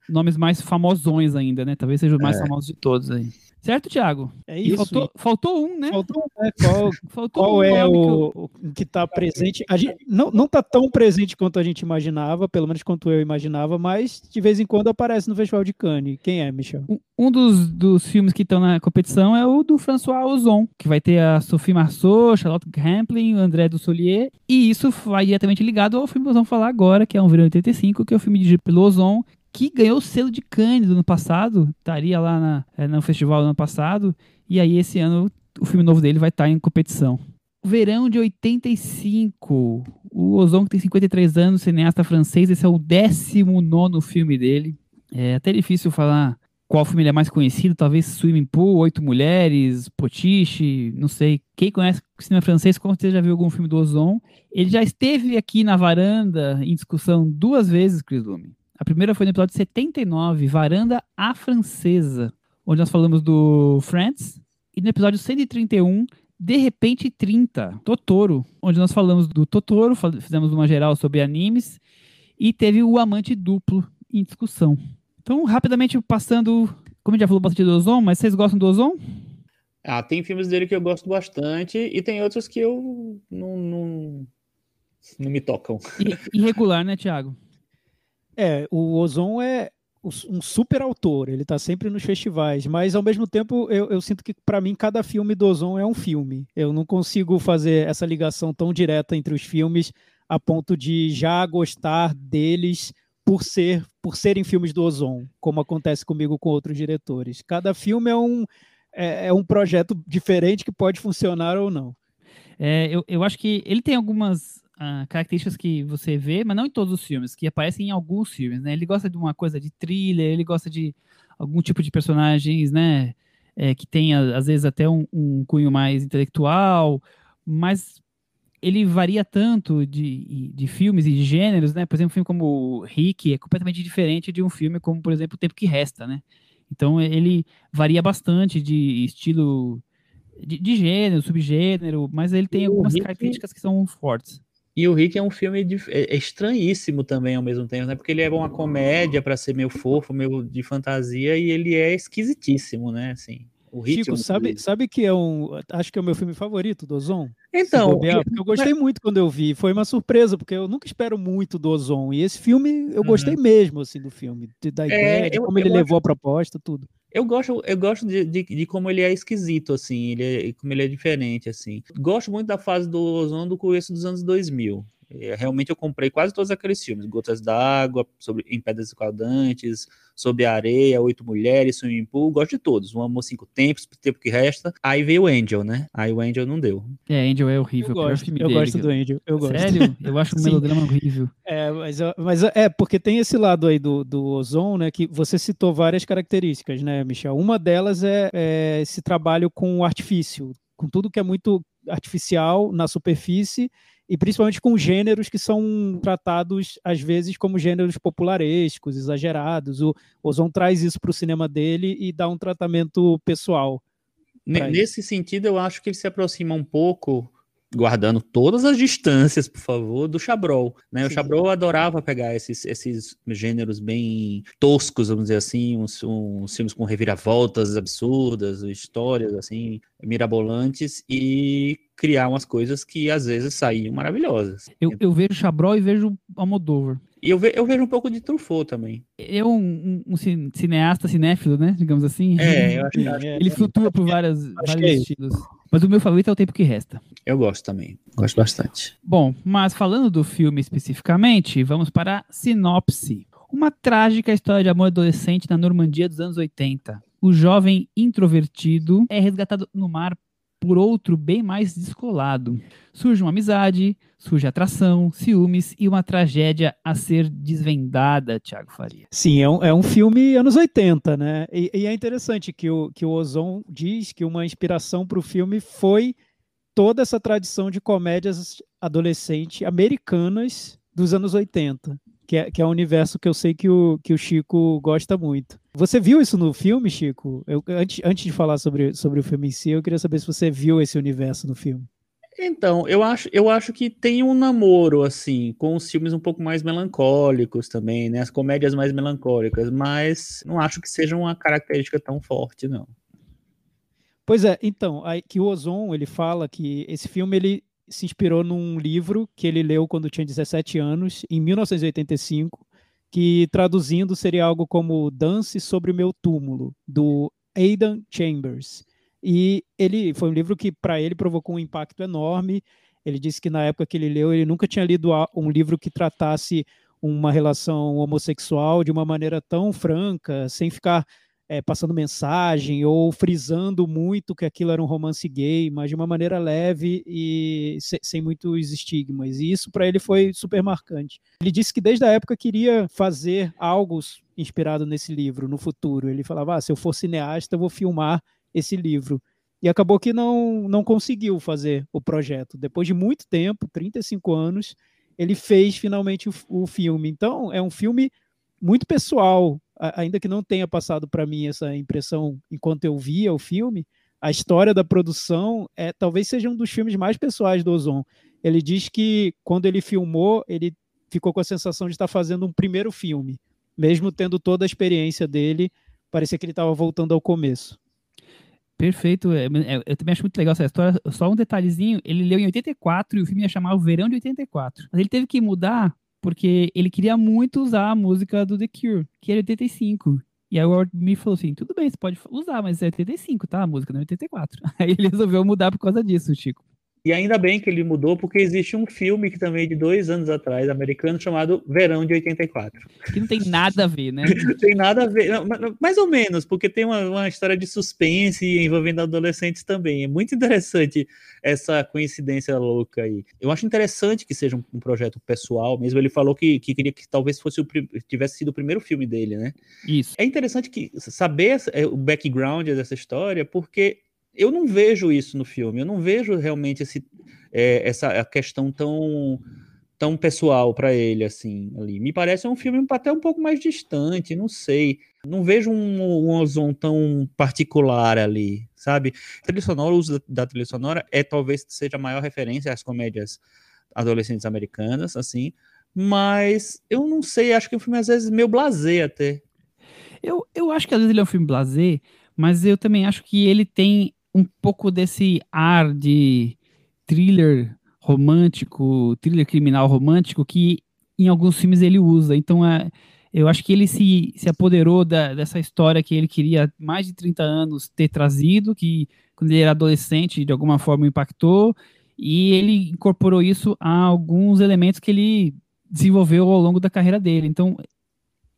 Nomes mais famosões ainda, né? Talvez seja o mais é. famoso de todos aí. Certo, Thiago? É isso. Faltou, faltou, um, né? Faltou um, né? Qual, faltou qual um é o, que, que está presente? A gente não, não tá tão presente quanto a gente imaginava, pelo menos quanto eu imaginava, mas de vez em quando aparece no Festival de Cannes. Quem é, Michel? Um, um dos, dos filmes que estão na competição é o do François Ozon, que vai ter a Sophie Marceau, Charlotte Rampling, o André Dussolier, e isso vai diretamente ligado ao filme que nós vamos falar agora, que é um Verão 85, que é o filme dirigido pelo Ozon, que ganhou o selo de Cannes do ano passado, estaria lá na, é, no festival do ano passado, e aí esse ano o filme novo dele vai estar em competição. Verão de 85, o Ozon que tem 53 anos, cineasta francês, esse é o 19 filme dele. É até difícil falar qual filme ele é mais conhecido, talvez Swimming Pool, Oito Mulheres, Potiche, não sei. Quem conhece o cinema francês, com certeza já viu algum filme do Ozon. Ele já esteve aqui na varanda em discussão duas vezes, Chris Lume. A primeira foi no episódio 79, Varanda à Francesa, onde nós falamos do Friends. E no episódio 131, De Repente 30, Totoro, onde nós falamos do Totoro, fizemos uma geral sobre animes. E teve o Amante Duplo em discussão. Então, rapidamente passando, como a gente já falou bastante do Ozon, mas vocês gostam do Ozon? Ah, tem filmes dele que eu gosto bastante e tem outros que eu não, não, não me tocam. Irregular, né, Thiago? É, o Ozon é um super autor, ele está sempre nos festivais, mas ao mesmo tempo eu, eu sinto que para mim cada filme do Ozon é um filme. Eu não consigo fazer essa ligação tão direta entre os filmes a ponto de já gostar deles por ser por serem filmes do Ozon, como acontece comigo com outros diretores. Cada filme é um é, é um projeto diferente que pode funcionar ou não. É, eu, eu acho que ele tem algumas características que você vê, mas não em todos os filmes, que aparecem em alguns filmes, né? Ele gosta de uma coisa de thriller, ele gosta de algum tipo de personagens, né? É, que tenha, às vezes, até um, um, cunho mais intelectual, mas ele varia tanto de, de filmes e de gêneros, né? Por exemplo, um filme como Rick é completamente diferente de um filme como, por exemplo, O Tempo que Resta, né? Então, ele varia bastante de estilo, de, de gênero, subgênero, mas ele tem algumas Rick... características que são fortes. E o Rick é um filme de, é, é estranhíssimo também ao mesmo tempo, né? Porque ele é uma comédia para ser meio fofo, meio de fantasia, e ele é esquisitíssimo, né? Assim, o Chico, sabe, sabe que é um. Acho que é o meu filme favorito do Ozon? Então. eu, eu gostei mas... muito quando eu vi. Foi uma surpresa, porque eu nunca espero muito do Ozon. E esse filme, eu gostei uhum. mesmo, assim, do filme. Da é, ideia, é, de como eu, ele eu levou acho... a proposta, tudo. Eu gosto, eu gosto de, de, de, como ele é esquisito, assim, ele é, como ele é diferente, assim. Gosto muito da fase do Ozon do começo dos anos 2000. É, realmente eu comprei quase todos aqueles filmes, Gotas d'Água, sobre Em Pedras Escaldantes, Sobre a Areia, Oito Mulheres, Swimming Pool, gosto de todos. Um Amor Cinco Tempos, o Tempo que Resta. Aí veio o Angel, né? Aí o Angel não deu. É, Angel é horrível. Eu gosto, eu dele, gosto do Angel. Eu gosto. Sério? Eu acho um melodrama horrível. É, mas, mas é, porque tem esse lado aí do, do Ozon, né? Que você citou várias características, né, Michel? Uma delas é, é esse trabalho com o artifício, com tudo que é muito artificial na superfície e principalmente com gêneros que são tratados às vezes como gêneros popularescos, exagerados. O Ozon traz isso para o cinema dele e dá um tratamento pessoal. Nesse sentido, eu acho que ele se aproxima um pouco guardando todas as distâncias, por favor, do Chabrol. Né? O Chabrol adorava pegar esses, esses gêneros bem toscos, vamos dizer assim, uns, uns filmes com reviravoltas absurdas, histórias assim, mirabolantes, e criar umas coisas que às vezes saíam maravilhosas. Eu, eu vejo Chabrol e vejo Almodóvar. E eu, ve, eu vejo um pouco de Truffaut também. É um, um, um, cineasta cinéfilo, né? Digamos assim. É, eu acho, que Ele flutua por várias, vários é estilos. Mas o meu favorito é o tempo que resta. Eu gosto também. Gosto bastante. Bom, mas falando do filme especificamente, vamos para a sinopse. Uma trágica história de amor adolescente na Normandia dos anos 80. O jovem introvertido é resgatado no mar por outro bem mais descolado. Surge uma amizade, surge atração, ciúmes e uma tragédia a ser desvendada, Tiago Faria. Sim, é um, é um filme anos 80, né? E, e, é interessante que o, que o Ozon diz que uma inspiração para o filme foi toda essa tradição de comédias adolescentes americanas dos anos 80, que é, que é um universo que eu sei que o, que o Chico gosta muito. Você viu isso no filme, Chico? Eu, antes, antes de falar sobre, sobre o filme em si, eu queria saber se você viu esse universo no filme. Então, eu acho, eu acho que tem um namoro, assim, com os filmes um pouco mais melancólicos também, né? As comédias mais melancólicas, mas não acho que seja uma característica tão forte, não. Pois é, então, aí, que o Ozon, ele fala que esse filme, ele se inspirou num livro que ele leu quando tinha 17 anos, em 1985, que traduzindo seria algo como Dance sobre o Meu Túmulo, do Aidan Chambers. E ele foi um livro que para ele provocou um impacto enorme. Ele disse que na época que ele leu, ele nunca tinha lido um livro que tratasse uma relação homossexual de uma maneira tão franca, sem ficar é, passando mensagem ou frisando muito que aquilo era um romance gay, mas de uma maneira leve e se, sem muitos estigmas. E isso para ele foi super marcante. Ele disse que desde a época queria fazer algo inspirado nesse livro no futuro. Ele falava: ah, se eu for cineasta, eu vou filmar esse livro. E acabou que não, não conseguiu fazer o projeto. Depois de muito tempo 35 anos ele fez finalmente o, o filme. Então, é um filme muito pessoal, ainda que não tenha passado para mim essa impressão enquanto eu via o filme. A história da produção é talvez seja um dos filmes mais pessoais do Ozon. Ele diz que quando ele filmou, ele ficou com a sensação de estar fazendo um primeiro filme, mesmo tendo toda a experiência dele, parecia que ele estava voltando ao começo. Perfeito. É, é, eu também acho muito legal essa história. Só um detalhezinho: ele leu em 84 e o filme ia chamar O Verão de 84. Mas ele teve que mudar porque ele queria muito usar a música do The Cure, que era 85. E aí o Ward me falou assim: tudo bem, você pode usar, mas é 85, tá? A música não é 84. Aí ele resolveu mudar por causa disso, Chico. E ainda bem que ele mudou, porque existe um filme que também é de dois anos atrás, americano, chamado Verão de 84. Que não tem nada a ver, né? tem nada a ver, não, mais ou menos, porque tem uma, uma, história de suspense envolvendo adolescentes também. É muito interessante essa coincidência louca aí. Eu acho interessante que seja um, um projeto pessoal mesmo. Ele falou que, que queria que talvez fosse o, tivesse sido o primeiro filme dele, né? Isso. É interessante que saber é, o background dessa história, porque eu não vejo isso no filme, eu não vejo realmente esse, é, essa questão tão tão pessoal para ele assim ali. Me parece um filme até um pouco mais distante, não sei. Não vejo um, um ozon tão particular ali, sabe? A trilha sonora, o uso da, da trilha sonora é talvez seja a maior referência às comédias adolescentes americanas, assim. Mas eu não sei, acho que o filme às vezes meio blasé até. Eu, eu acho que às vezes ele é um filme blasé, mas eu também acho que ele tem um pouco desse ar de thriller romântico, thriller criminal romântico que em alguns filmes ele usa. Então, é, eu acho que ele se, se apoderou da, dessa história que ele queria mais de 30 anos ter trazido, que quando ele era adolescente de alguma forma impactou, e ele incorporou isso a alguns elementos que ele desenvolveu ao longo da carreira dele. Então,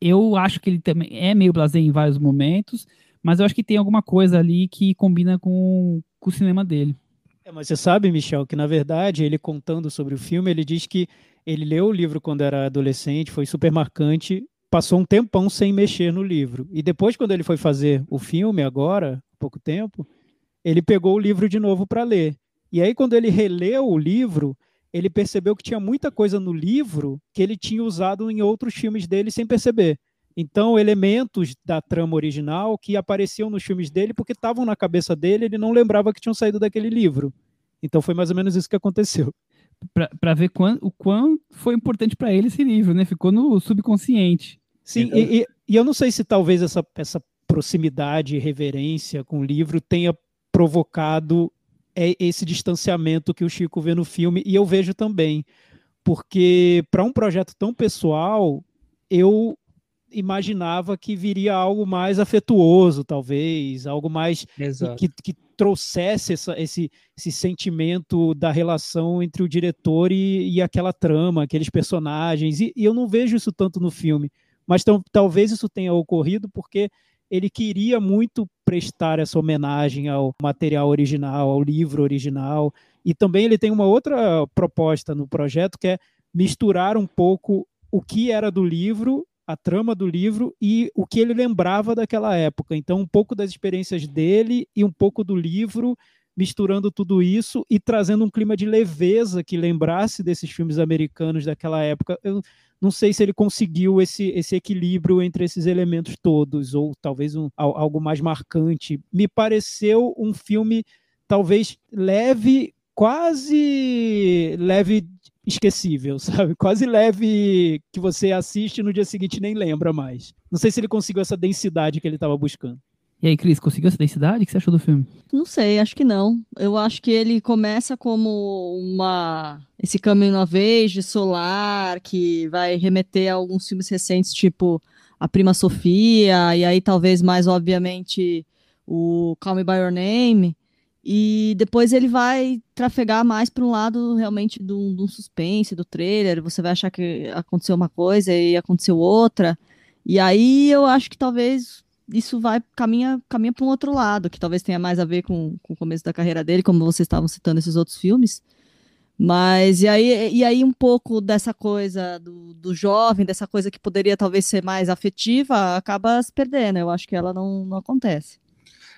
eu acho que ele também é meio blasé em vários momentos, mas eu acho que tem alguma coisa ali que combina com, com o cinema dele. É, mas você sabe, Michel, que na verdade, ele contando sobre o filme, ele diz que ele leu o livro quando era adolescente, foi super marcante, passou um tempão sem mexer no livro. E depois, quando ele foi fazer o filme, agora, pouco tempo, ele pegou o livro de novo para ler. E aí, quando ele releu o livro, ele percebeu que tinha muita coisa no livro que ele tinha usado em outros filmes dele sem perceber. Então, elementos da trama original que apareciam nos filmes dele porque estavam na cabeça dele, ele não lembrava que tinham saído daquele livro. Então, foi mais ou menos isso que aconteceu. Para ver quão, o quão foi importante para ele esse livro, né? Ficou no subconsciente. Sim, então... e, e, eu não sei se talvez essa, essa proximidade e reverência com o livro tenha provocado é, esse distanciamento que o Chico vê no filme, e eu vejo também, porque para um projeto tão pessoal, eu imaginava que viria algo mais afetuoso, talvez, algo mais que, que, trouxesse essa, esse, esse sentimento da relação entre o diretor e, e aquela trama, aqueles personagens. E, e, eu não vejo isso tanto no filme, mas talvez isso tenha ocorrido porque ele queria muito prestar essa homenagem ao material original, ao livro original. E também ele tem uma outra proposta no projeto que é misturar um pouco o que era do livro a trama do livro e o que ele lembrava daquela época. Então, um pouco das experiências dele e um pouco do livro misturando tudo isso e trazendo um clima de leveza que lembrasse desses filmes americanos daquela época. Eu não sei se ele conseguiu esse, esse equilíbrio entre esses elementos todos, ou talvez um, algo mais marcante. Me pareceu um filme talvez leve, quase leve esquecível, sabe? Quase leve que você assiste e no dia seguinte nem lembra mais. Não sei se ele conseguiu essa densidade que ele estava buscando. E aí, Cris, conseguiu essa densidade? O que você achou do filme? Não sei, acho que não. Eu acho que ele começa como uma esse caminho of age solar que vai remeter a alguns filmes recentes, tipo A Prima Sofia, e aí talvez mais obviamente o Call Me By Your Name. E depois ele vai trafegar mais para um lado realmente do, do suspense, do trailer. Você vai achar que aconteceu uma coisa e aconteceu outra. E aí eu acho que talvez isso vai caminha caminha para um outro lado, que talvez tenha mais a ver com, com o começo da carreira dele, como vocês estavam citando esses outros filmes. Mas e aí, e aí um pouco dessa coisa do, do jovem, dessa coisa que poderia talvez ser mais afetiva, acaba se perdendo. Eu acho que ela não, não acontece.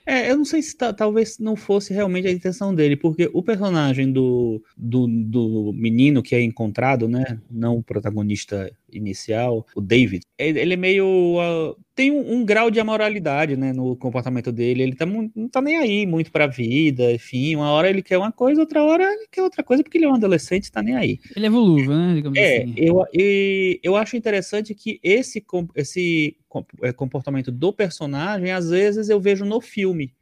É, eu não sei se talvez não fosse realmente a intenção dele, porque o personagem do, do, do menino que é encontrado, né, não o protagonista inicial, o David, ele é meio. Uh, tem um, um, grau de amoralidade, né, no comportamento dele. Ele tá, não tá nem aí muito pra vida, enfim. Uma hora ele quer uma coisa, outra hora ele quer outra coisa, porque ele é um adolescente tá nem aí. Ele é volúvel, né? Digamos é, assim. eu, eu, eu acho interessante que esse, esse é, comportamento do personagem, às vezes eu vejo no filme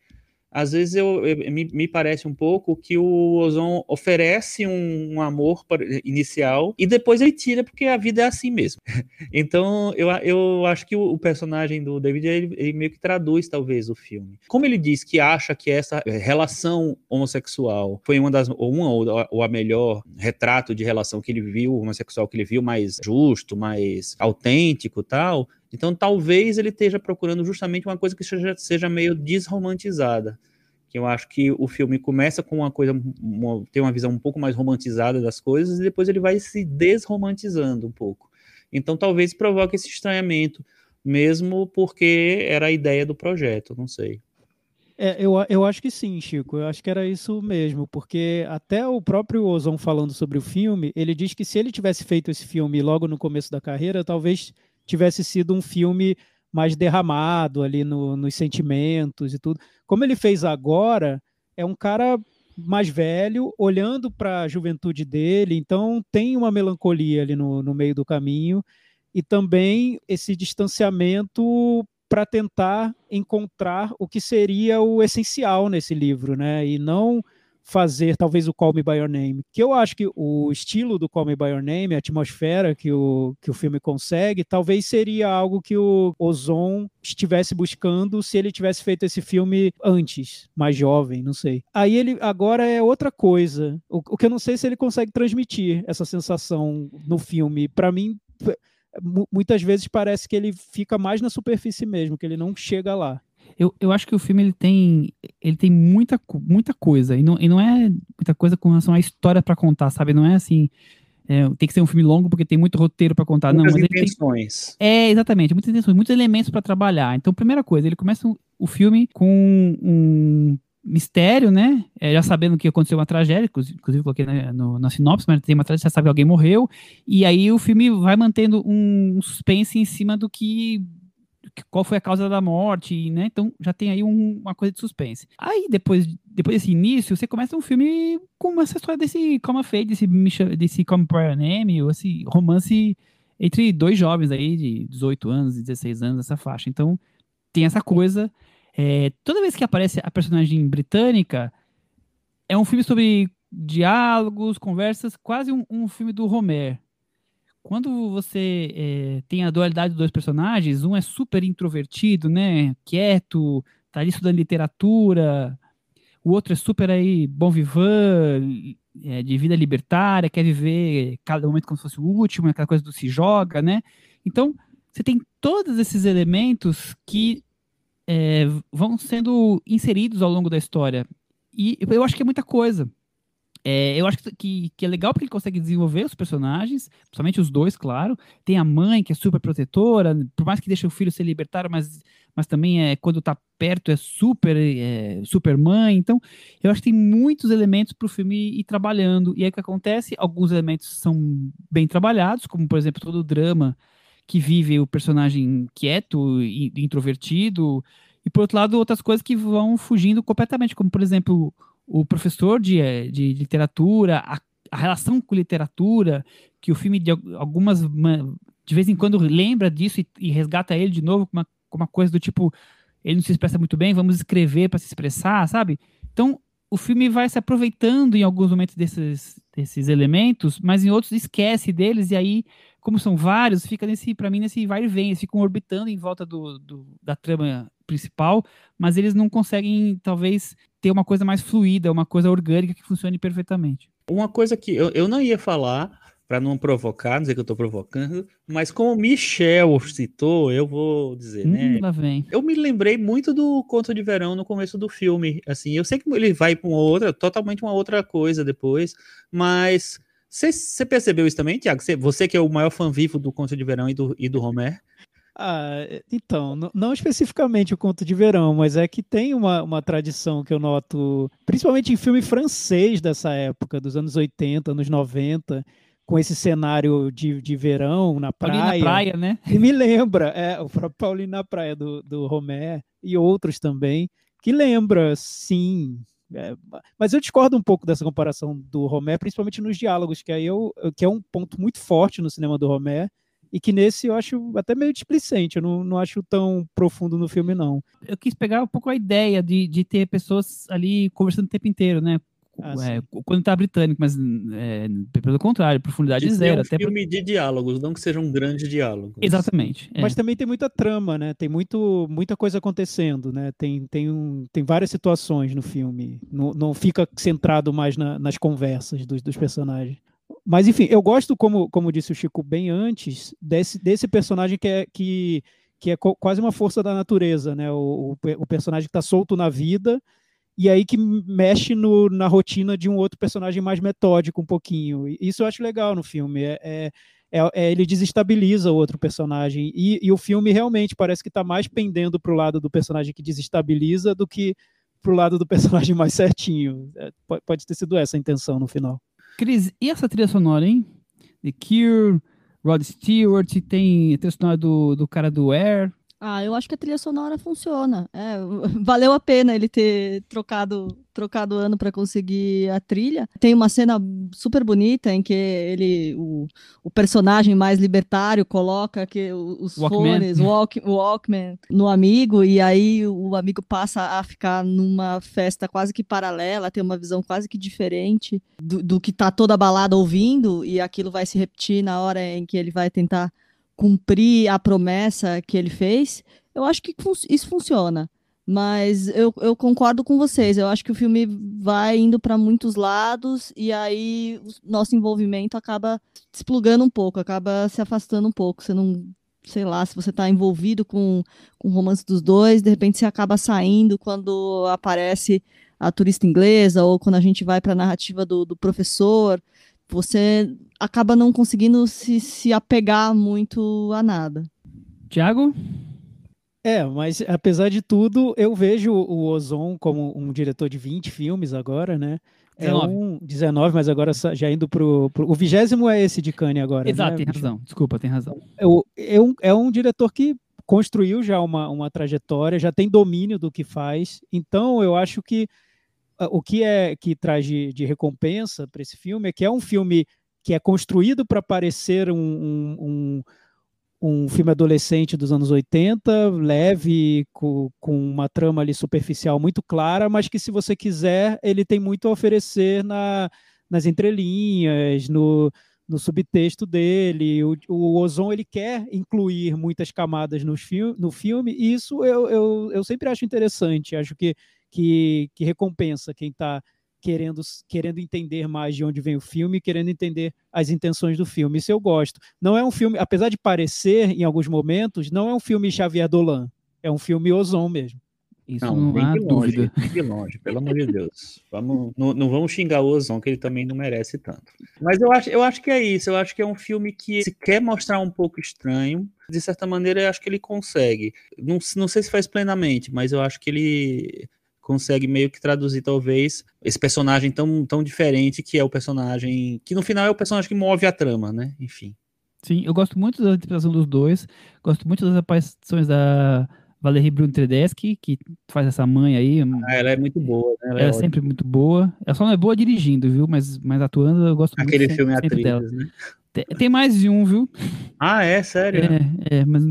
às vezes eu, eu me, me, parece um pouco que o Ozon oferece um, um, amor inicial e depois ele tira porque a vida é assim mesmo. então eu, eu acho que o, o personagem do David ele, ele, meio que traduz talvez o filme. Como ele diz que acha que essa relação homossexual foi uma das ou uma ou a melhor retrato de relação que ele viu homossexual que ele viu mais justo, mais autêntico, tal então, talvez ele esteja procurando justamente uma coisa que seja, seja meio desromantizada. Que eu acho que o filme começa com uma coisa, uma, tem uma visão um pouco mais romantizada das coisas, e depois ele vai se desromantizando um pouco. Então, talvez provoque esse estranhamento, mesmo porque era a ideia do projeto, não sei. É, eu, eu acho que sim, Chico. Eu acho que era isso mesmo, porque até o próprio Ozon falando sobre o filme, ele diz que se ele tivesse feito esse filme logo no começo da carreira, talvez tivesse sido um filme mais derramado ali no, nos sentimentos e tudo. Como ele fez agora, é um cara mais velho, olhando para a juventude dele, então tem uma melancolia ali no, no meio do caminho e também esse distanciamento para tentar encontrar o que seria o essencial nesse livro, né? E não fazer talvez o Call Me By Your Name, que eu acho que o estilo do Call Me By Your Name, a atmosfera que o, que o filme consegue, talvez seria algo que o Ozon estivesse buscando se ele tivesse feito esse filme antes, mais jovem, não sei. Aí ele agora é outra coisa, o, o que eu não sei se ele consegue transmitir essa sensação no filme. Para mim, muitas vezes parece que ele fica mais na superfície mesmo, que ele não chega lá. Eu, eu acho que o filme ele tem, ele tem muita, muita coisa. E não, e não é muita coisa com relação à história para contar, sabe? Não é assim. É, tem que ser um filme longo porque tem muito roteiro para contar. Muitas não, mas intenções. Tem, é, exatamente, muitas intenções, muitos elementos para trabalhar. Então, primeira coisa, ele começa o, o filme com um mistério, né? É, já sabendo que aconteceu uma tragédia, inclusive coloquei na, no, na sinopse, mas tem uma tragédia, já sabe que alguém morreu, e aí o filme vai mantendo um suspense em cima do que qual foi a causa da morte, né? Então já tem aí um, uma coisa de suspense. Aí depois, depois desse início, você começa um filme com essa história desse Coma Fade, desse, desse Come Prior Name, ou esse romance entre dois jovens aí de 18 anos e 16 anos, essa faixa. Então tem essa coisa. É, toda vez que aparece a personagem britânica, é um filme sobre diálogos, conversas, quase um, um filme do Homer, quando você é, tem a dualidade dos dois personagens, um é super introvertido, né, quieto, tá ali estudando literatura, o outro é super aí bom vivant, é, de vida libertária, quer viver cada momento como se fosse o último, aquela coisa do se joga, né? Então, você tem todos esses elementos que é, vão sendo inseridos ao longo da história. E eu acho que é muita coisa. É, eu acho que, que é legal porque ele consegue desenvolver os personagens, principalmente os dois, claro. Tem a mãe, que é super protetora, por mais que deixe o filho ser libertário, mas, mas também é quando tá perto é super, é, super mãe. Então, eu acho que tem muitos elementos para o filme ir trabalhando. E aí o que acontece? Alguns elementos são bem trabalhados, como por exemplo todo o drama que vive o personagem quieto e introvertido. E por outro lado, outras coisas que vão fugindo completamente, como por exemplo o professor de, eh, de literatura, a, a, relação com literatura, que o filme de algumas de vez em quando lembra disso e, e resgata ele de novo com uma, com uma coisa do tipo ele não se expressa muito bem, vamos escrever para se expressar, sabe? Então o filme vai se aproveitando em alguns momentos desses, desses elementos, mas em outros esquece deles e aí como são vários, fica nesse, para mim, nesse vai e vem, eles ficam orbitando em volta do, do, da trama principal, mas eles não conseguem, talvez, ter uma coisa mais fluida, uma coisa orgânica que funcione perfeitamente. Uma coisa que eu, eu não ia falar, para não provocar, não sei que eu estou provocando, mas como o Michel citou, eu vou dizer, hum, né? Lá vem. Eu me lembrei muito do Conto de Verão no começo do filme. Assim, eu sei que ele vai para uma outra, totalmente uma outra coisa depois, mas você percebeu isso também, Tiago? Você que é o maior fã vivo do Conto de Verão e do, e do Homer? Ah, então, não especificamente o Conto de Verão, mas é que tem uma, uma tradição que eu noto, principalmente em filme francês dessa época, dos anos 80, anos 90, com esse cenário de, de verão na praia. Paulinho na praia, né? E me lembra, é, o próprio Paulinho na praia do, do Romé e outros também, que lembra, sim, é, mas eu discordo um pouco dessa comparação do Romé, principalmente nos diálogos, que aí eu, que é um ponto muito forte no cinema do Romé, e que nesse eu acho até meio displicente, eu não, não acho tão profundo no filme, não. Eu quis pegar um pouco a ideia de, de ter pessoas ali conversando o tempo inteiro, né? Ah, é, quando tá britânico, mas é, pelo contrário, profundidade de zero. É um até filme de diálogos, não que seja um grande diálogo. Exatamente. É. Mas também tem muita trama, né? Tem muito, muita coisa acontecendo, né? Tem, tem, um, tem várias situações no filme. Não, não fica centrado mais na, nas conversas dos, dos personagens. Mas enfim, eu gosto, como, como disse o Chico bem antes, desse, desse personagem que é, que, que é quase uma força da natureza, né? O, o, o personagem que está solto na vida e aí que mexe no, na rotina de um outro personagem mais metódico um pouquinho. Isso eu acho legal no filme. É, é, é, é ele desestabiliza o outro personagem. E, e o filme realmente parece que está mais pendendo para o lado do personagem que desestabiliza do que para o lado do personagem mais certinho. É, pode, pode ter sido essa a intenção no final. Cris, e essa trilha sonora, hein? The Cure, Rod Stewart, tem a trilha sonora do, do cara do Air. Ah, eu acho que a trilha sonora funciona. É, valeu a pena ele ter trocado trocado ano para conseguir a trilha. Tem uma cena super bonita em que ele, o, o personagem mais libertário, coloca que os Walkman. fones, o walk, Walkman, no amigo, e aí o amigo passa a ficar numa festa quase que paralela, tem uma visão quase que diferente do, do que tá toda balada ouvindo, e aquilo vai se repetir na hora em que ele vai tentar cumprir a promessa que ele fez, eu acho que isso funciona. Mas eu, eu concordo com vocês. Eu acho que o filme vai indo para muitos lados e aí o nosso envolvimento acaba desplugando um pouco, acaba se afastando um pouco. Você não, sei lá, se você está envolvido com, com o romance dos dois, de repente você acaba saindo quando aparece a turista inglesa ou quando a gente vai para a narrativa do, do professor você acaba não conseguindo se, se apegar muito a nada. Tiago? É, mas apesar de tudo, eu vejo o Ozon como um diretor de 20 filmes agora, né? 19. É um 19, mas agora já indo pro, pro o vigésimo é esse de Cannes agora. Exato, né? tem razão. Desculpa, tem razão. É, é, um, é um diretor que construiu já uma, uma trajetória, já tem domínio do que faz. Então, eu acho que o que é que traz de, de recompensa para esse filme é que é um filme que é construído para parecer um, um, um, um, filme adolescente dos anos 80, leve, com, com uma trama ali superficial muito clara, mas que se você quiser, ele tem muito a oferecer na, nas entrelinhas, no, no subtexto dele. O, o Ozon ele quer incluir muitas camadas no, fi no filme, e isso eu, eu, eu sempre acho interessante. Acho que que, que recompensa quem está querendo, querendo entender mais de onde vem o filme, querendo entender as intenções do filme. Isso eu gosto. Não é um filme, apesar de parecer em alguns momentos, não é um filme Xavier Dolan. É um filme Ozon mesmo. Isso Não, não, de longe, dúvida. de longe, pelo amor de Deus. Vamos, não, não vamos xingar o Ozon, que ele também não merece tanto. Mas eu acho, eu acho que é isso, eu acho que é um filme que se quer mostrar um pouco estranho, de certa maneira eu acho que ele consegue. Não, não sei se faz plenamente, mas eu acho que ele consegue meio que traduzir, talvez, esse personagem tão, tão diferente que é o personagem. Que no final é o personagem que move a trama, né? Enfim. Sim, eu gosto muito da interpretação dos dois. Gosto muito das aparições da Valérie Brun Tedeschi, que faz essa mãe aí. Ah, ela é muito boa, né? Ela Ela é ótima. sempre muito boa. Ela só não é boa dirigindo, viu? Mas, mas atuando eu gosto Aquele muito filme sempre, sempre dela. Né? Tem, tem mais de um, viu? Ah, é? Sério? É, é, mas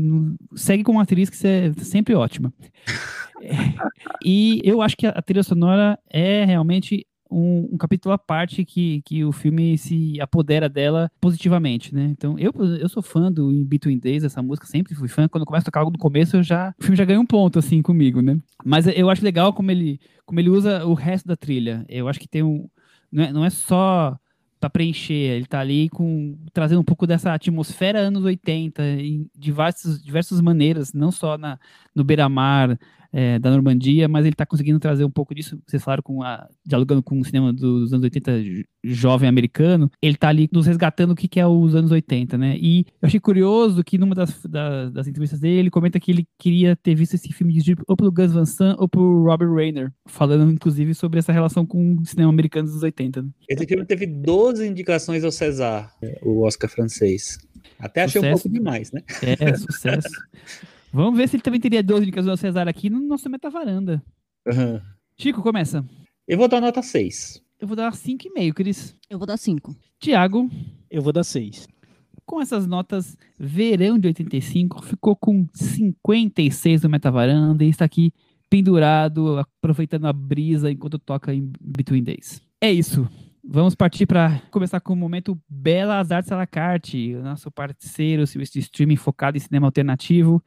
segue como atriz que você é sempre ótima. E eu acho que a, trilha sonora é realmente um, um capítulo à parte que, que o filme se apodera dela positivamente, né? Então, eu, eu sou fã do In Between Days, essa música, sempre fui fã. Quando começa a tocar algo no começo, eu já, o filme já ganha um ponto, assim, comigo, né? Mas eu acho legal como ele, como ele usa o resto da trilha. Eu acho que tem um... Não é, não é só para preencher, ele tá ali com trazendo um pouco dessa atmosfera anos 80 em diversas, diversas maneiras, não só na, no beira-mar é, da Normandia, mas ele tá conseguindo trazer um pouco disso, vocês falaram, com a, dialogando com o cinema dos anos 80 jo- jovem americano, ele tá ali nos resgatando o que, que é os anos 80, né? E eu achei curioso que numa das, da- das entrevistas dele, ele comenta que ele queria ter visto esse filme dirigido ou pelo Gus Van Sant ou por Robert Rayner, falando inclusive sobre essa relação com o cinema americano dos anos 80. né? Esse filme teve 12 indicações ao César, o Oscar francês. Até achei um Sucesso. pouco demais, né? É, sucesso. Vamos ver se ele também teria 12 dicas do Cesar aqui no nosso meta-varanda. Uhum. Chico, começa. Eu vou dar nota 6. Eu vou dar 5,5, Cris. Eu vou dar cinco. Tiago, Eu vou dar seis. com essas notas, verão de 85, ficou com 56 no meta-varanda e está aqui pendurado, aproveitando a brisa enquanto toca em Between Days. É isso. Vamos partir para começar com o momento Belas Artes à la carte, o nosso parceiro, serviço de streaming focado em cinema alternativo,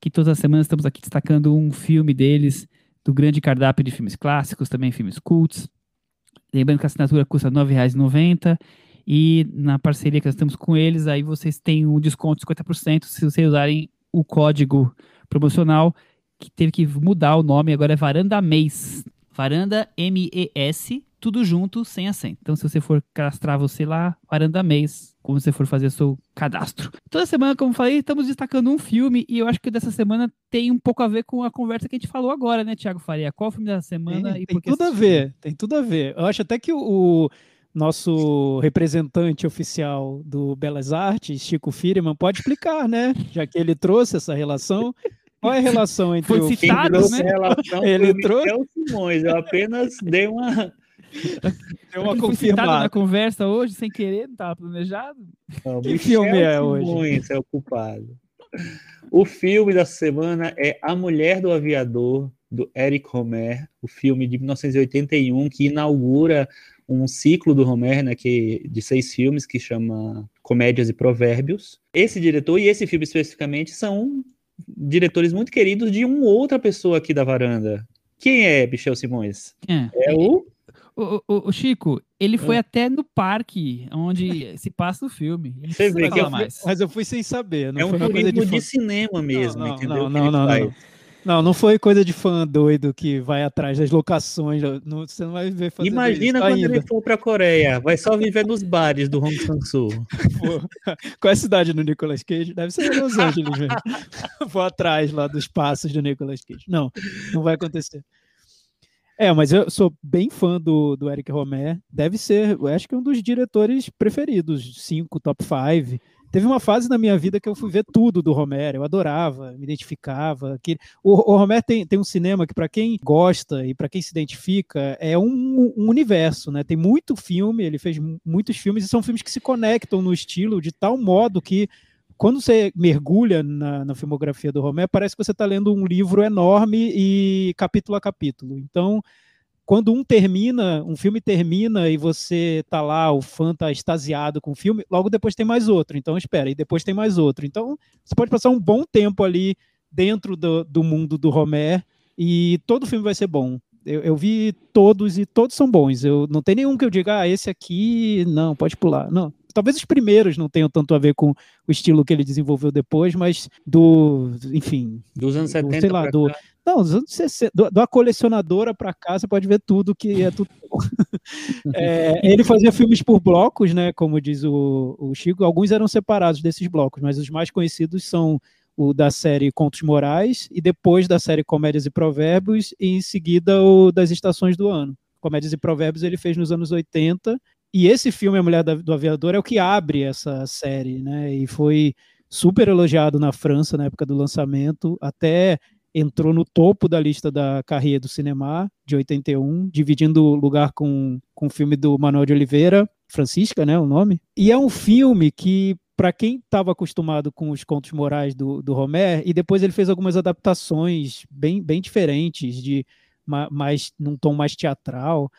que todas as semanas estamos aqui destacando um filme deles, do grande cardápio de filmes clássicos, também filmes cults. Lembrando que a assinatura custa R$ 9,90 e na parceria que nós estamos com eles, aí vocês têm um desconto de 50% se vocês usarem o código promocional, que teve que mudar o nome, agora é Varanda Mês. Varanda M-E-S, tudo junto, sem acento. Então, se você for cadastrar você lá, Varanda Mês, como você for fazer seu cadastro. Toda semana, como eu falei, estamos destacando um filme e eu acho que dessa semana tem um pouco a ver com a conversa que a gente falou agora, né, Thiago Faria? Qual o filme da semana Tem, e tem por que tudo a ver, tem tudo a ver. Eu acho até que o, o nosso representante oficial do Belas Artes, Chico Firman, pode explicar, né? Já que ele trouxe essa relação. Qual é a relação entre Foi o citado, né? relação Ele trouxe- Michel Simões. Eu apenas dei uma... Deu uma citado na confirmada. conversa hoje, sem querer, não estava planejado. Não, Que Michel filme é hoje? Simões é o culpado. O filme da semana é A Mulher do Aviador, do Eric Romer, o filme de 1981 que inaugura um ciclo do Romer, né, que, de seis filmes que chama Comédias e Provérbios. Esse diretor e esse filme especificamente são diretores muito queridos de uma outra pessoa aqui da varanda. Quem é Michel Simões? É. É o O, o- o Chico, ele foi até no parque onde se passa o filme. Não Você vê que eu fui- mais. Mas eu fui sem saber. Não é um foi uma coisa turismo de de, cinema mesmo, não, entendeu? não, Que não, não, faz. não. Não, não foi coisa de fã doido que vai atrás das locações. não- você não vai ver fazer Imagina quando ainda. ele for pra Coreia, vai só viver nos bares do Hong Sang-soo. Qual é a cidade do Nicolas Cage? Deve ser Los Angeles mesmo. Vou atrás lá dos passos do Nicolas Cage. Não, não vai acontecer. É, mas eu sou bem fã do, do Eric Romer. Deve ser, eu acho que é um dos diretores preferidos, cinco, top five. Teve uma fase na minha vida que eu fui ver tudo do Romer, eu adorava, me identificava. Que... O, o Romer tem, tem um cinema que, para quem gosta e para quem se identifica, é um, um universo, né? Tem muito filme, ele fez mu- muitos filmes e são filmes que se conectam no estilo de tal modo que quando você mergulha na, na filmografia do Romé, parece que você está lendo um livro enorme e capítulo a capítulo. Então, quando um termina, um filme termina e você tá lá, o fã tá extasiado com o filme, logo depois tem mais outro. Então, espera, e depois tem mais outro. Então, você pode passar um bom tempo ali dentro do, do mundo do Romé e todo filme vai ser bom. Eu, eu vi todos e todos são bons. Eu não tem nenhum que eu diga, ah, esse aqui, não, pode pular. Não, talvez os primeiros não tenham tanto a ver com o estilo que ele desenvolveu depois, mas do, enfim, dos anos 70, do, sei lá, do, não, dos anos 60, do, da colecionadora para cá, você pode ver tudo que é tudo. é, ele fazia filmes por blocos, né? Como diz o, o Chico, alguns eram separados desses blocos, mas os mais conhecidos são o da série Contos Morais e depois da série Comédias e Provérbios e em seguida o das Estações do Ano. Comédias e Provérbios ele fez nos anos 80 e esse filme A Mulher do Aviador é o que abre essa série, né? E foi super elogiado na França na época do lançamento, até entrou no topo da lista da carreira do cinema de 81, dividindo lugar com, com o filme do Manuel de Oliveira, Francisca, né, o nome. E é um filme que para quem estava acostumado com os contos morais do, do Homer, e depois ele fez algumas adaptações bem, bem diferentes, de mais num tom mais teatral.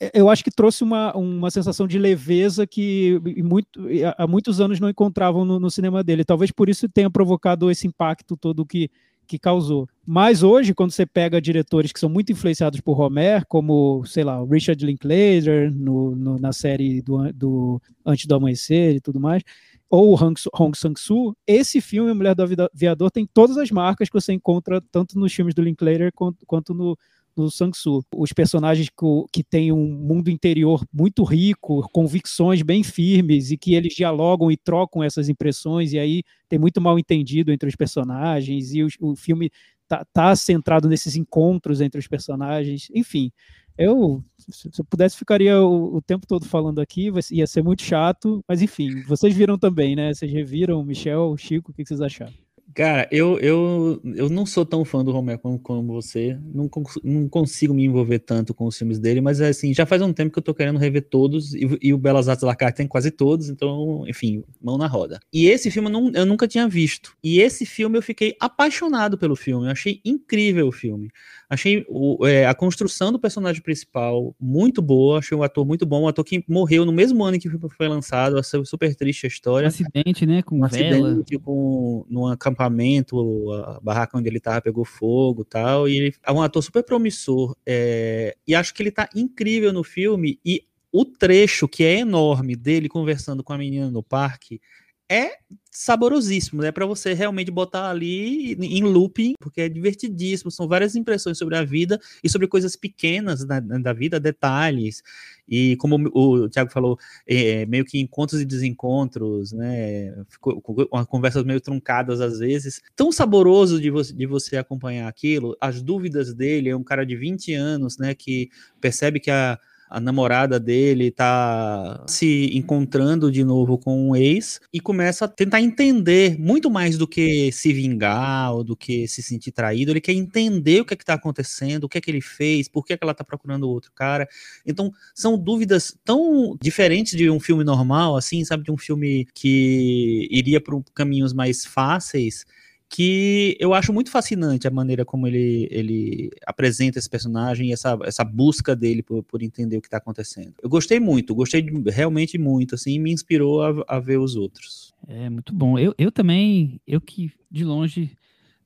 É, eu acho que trouxe uma, uma sensação de leveza que muito, há muitos anos não encontravam no, no cinema dele. Talvez por isso tenha provocado esse impacto todo que que causou. Mas hoje, quando você pega diretores que são muito influenciados por Homer, como, sei lá, o Richard Linklater, no, no, na série do, do Antes do Amanhecer e tudo mais, ou Hong, Hong Sang-soo, esse filme, Mulher do Aviador, tem todas as marcas que você encontra tanto nos filmes do Linklater quanto, quanto no, do Sang-soo. Os personagens que, que têm um mundo interior muito rico, convicções bem firmes e que eles dialogam e trocam essas impressões, e aí tem muito mal entendido entre os personagens, e o, o filme tá, tá centrado nesses encontros entre os personagens. Enfim, eu, se eu pudesse, ficaria o, o, tempo todo falando aqui, ia ser muito chato, mas enfim, vocês viram também, né? Vocês reviram, Michel, Chico, o que vocês acharam? Cara, eu, eu, eu não sou tão fã do Romero como, como você. Não, não consigo me envolver tanto com os filmes dele, mas assim, já faz um tempo que eu tô querendo rever todos, e, e o Belas Artes La Carte tem quase todos, então, enfim, mão na roda. E esse filme eu, não, eu nunca tinha visto. E esse filme eu fiquei apaixonado pelo filme. Eu achei incrível o filme. Achei o, é, a construção do personagem principal muito boa, achei um ator muito bom, um ator que morreu no mesmo ano que foi lançado, super triste a história. Um acidente, né, com um vela. acidente, com, num acampamento, a barraca onde ele tava pegou fogo tal, e ele é um ator super promissor, é, e acho que ele tá incrível no filme, e o trecho que é enorme dele conversando com a menina no parque, é saborosíssimo, né? Para você realmente botar ali em looping, porque é divertidíssimo. São várias impressões sobre a vida e sobre coisas pequenas da, da vida, detalhes. E como o Tiago falou, é, meio que encontros e desencontros, né? Ficou, conversas meio truncadas às vezes. Tão saboroso de você, de você acompanhar aquilo. As dúvidas dele, é um cara de 20 anos, né? Que percebe que a a namorada dele tá se encontrando de novo com um ex e começa a tentar entender muito mais do que se vingar ou do que se sentir traído. Ele quer entender o que é que tá acontecendo, o que é que ele fez, por que, é que ela tá procurando outro cara. Então, são dúvidas tão diferentes de um filme normal, assim, sabe? De um filme que iria por caminhos mais fáceis que eu acho muito fascinante a maneira como ele, ele apresenta esse personagem e essa, essa busca dele por, por entender o que está acontecendo. Eu gostei muito, gostei realmente muito, assim, e me inspirou a, a ver os outros. É, muito bom. Eu, eu também, eu que de longe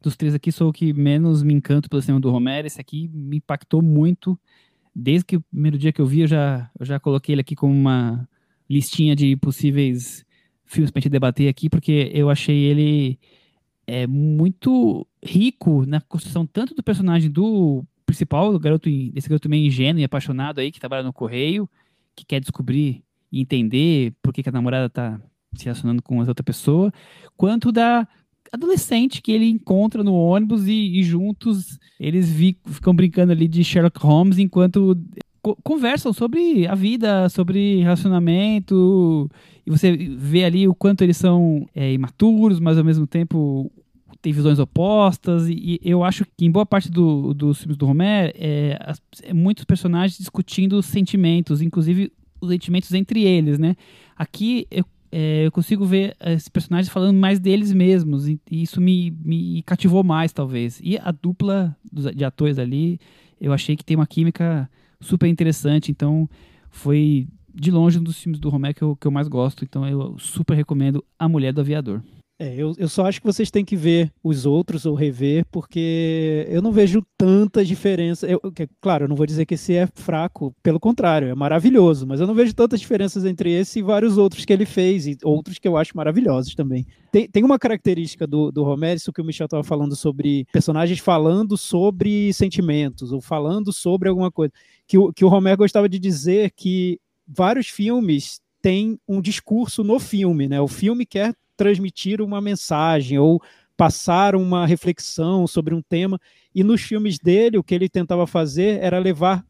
dos três aqui sou o que menos me encanto pelo cinema do Romero, esse aqui me impactou muito. Desde que o primeiro dia que eu vi, eu já, eu já coloquei ele aqui como uma listinha de possíveis filmes para gente debater aqui, porque eu achei ele é muito rico na construção tanto do personagem do principal, do garoto, desse garoto meio ingênuo e apaixonado aí, que trabalha no correio, que quer descobrir e entender por que, que a namorada tá se relacionando com outra pessoa, quanto da adolescente que ele encontra no ônibus e, e juntos eles vi, ficam brincando ali de Sherlock Holmes enquanto co conversam sobre a vida, sobre relacionamento, e você vê ali o quanto eles são é, imaturos, mas ao mesmo tempo tem visões opostas, e, e eu acho que em boa parte do, dos filmes do Romero, é, é, muitos personagens discutindo sentimentos, inclusive os sentimentos entre eles, né? Aqui eu, é, eu consigo ver esses personagens falando mais deles mesmos, e, e isso me, me cativou mais, talvez. E a dupla de atores ali, eu achei que tem uma química super interessante, então foi de longe um dos filmes do Romero que eu, que eu mais gosto, então eu super recomendo A Mulher do Aviador. É, eu, eu só acho que vocês têm que ver os outros ou rever, porque eu não vejo tantas diferenças. Eu, claro, eu não vou dizer que esse é fraco, pelo contrário, é maravilhoso, mas eu não vejo tantas diferenças entre esse e vários outros que ele fez, e outros que eu acho maravilhosos também. Tem, tem uma característica do, do Romero, isso que o Michel estava falando sobre personagens falando sobre sentimentos, ou falando sobre alguma coisa, que o, que o Romero gostava de dizer que vários filmes têm um discurso no filme, né? O filme quer transmitir uma mensagem ou passar uma reflexão sobre um tema. E nos filmes dele, o que ele tentava fazer era levar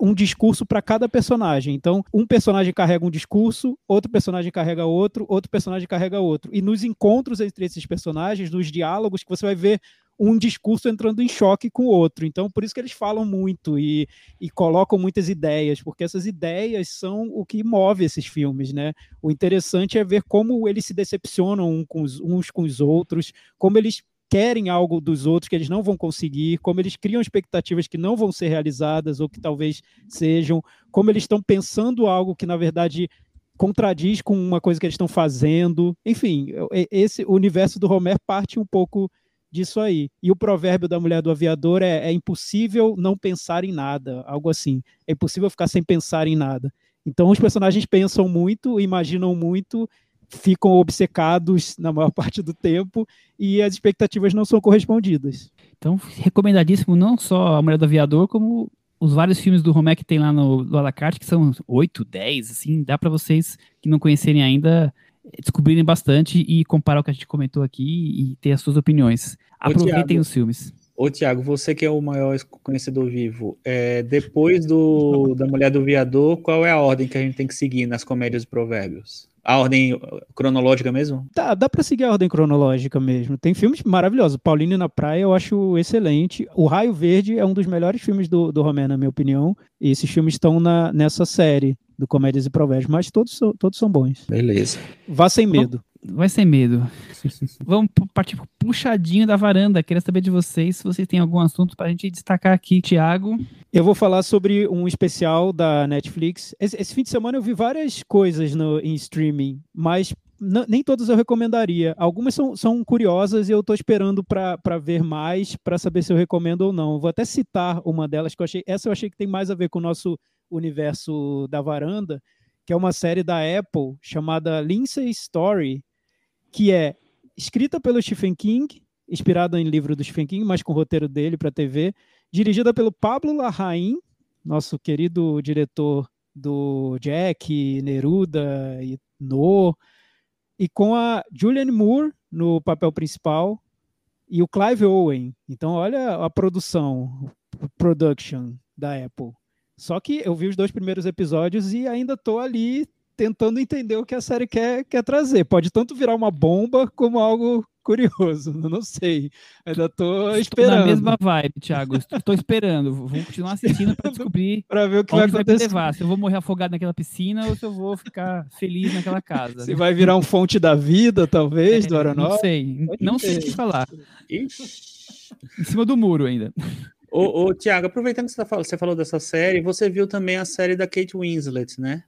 um discurso para cada personagem. Então, um personagem carrega um discurso, outro personagem carrega outro, outro personagem carrega outro. E nos encontros entre esses personagens, nos diálogos, que você vai ver um discurso entrando em choque com o outro. Então, por isso que eles falam muito e, e colocam muitas ideias, porque essas ideias são o que move esses filmes, né? O interessante é ver como eles se decepcionam uns com os, uns com os outros, como eles querem algo dos outros que eles não vão conseguir, como eles criam expectativas que não vão ser realizadas ou que talvez sejam, como eles estão pensando algo que na verdade contradiz com uma coisa que eles estão fazendo. Enfim, esse universo do Homer parte um pouco disso aí. E o provérbio da mulher do aviador é, é impossível não pensar em nada, algo assim. É impossível ficar sem pensar em nada. Então os personagens pensam muito, imaginam muito, ficam obcecados na maior parte do tempo e as expectativas não são correspondidas. Então, recomendadíssimo não só A Mulher do Aviador, como os vários filmes do Romé que tem lá no, no Alacarte, que são 8, 10, assim, dá para vocês que não conhecerem ainda descobrirem bastante e comparar o que a gente comentou aqui e ter as suas opiniões. Aproveitem Thiago, os filmes. Ô, Tiago, você que é o maior conhecedor vivo, é, depois do, da Mulher do Viador, qual é a ordem que a gente tem que seguir nas comédias e provérbios? A ordem cronológica mesmo? Tá, dá pra seguir a ordem cronológica mesmo. Tem filmes maravilhosos. Paulinho na Praia eu acho excelente. O Raio Verde é um dos melhores filmes do, do Romero, na minha opinião. E esses filmes estão na, nessa série do Comédias e Provérbios, mas todos, todos são bons. Beleza. Vá sem medo. Vai sem medo. Vamos partir pro puxadinho da varanda. Queria saber de vocês se vocês têm algum assunto para a gente destacar aqui, Thiago. Eu vou falar sobre um especial da Netflix. Esse, esse fim de semana eu vi várias coisas no, em streaming, mas nem todas eu recomendaria. Algumas são, são curiosas e eu estou esperando para ver mais, para saber se eu recomendo ou não. Vou até citar uma delas que eu achei. Essa eu achei que tem mais a ver com o nosso universo da varanda, que é uma série da Apple chamada Lindsay Story, que é escrita pelo Stephen King, inspirada em livro do Stephen King, mas com roteiro dele para TV, dirigida pelo Pablo Larraín, nosso querido diretor do Jack, Neruda e No, e com a Julianne Moore no papel principal e o Clive Owen. Então, olha a produção, production da Apple. Só que eu vi os dois primeiros episódios e ainda tô ali tentando entender o que a série quer, quer trazer. Pode tanto virar uma bomba como algo curioso, não sei. Ainda tô esperando. Estou na mesma vibe, Thiago. Estou esperando. Vou continuar assistindo para descobrir para ver o que vai acontecer. levar. Se eu vou morrer afogado naquela piscina ou se eu vou ficar feliz naquela casa. Se vai virar um fonte da vida, talvez, é, do Aronofsky. Não sei. Pode não sei o que falar. em cima do muro ainda. Ô, ô Tiago, aproveitando que você, tá, você falou dessa série, você viu também a série da Kate Winslet, né?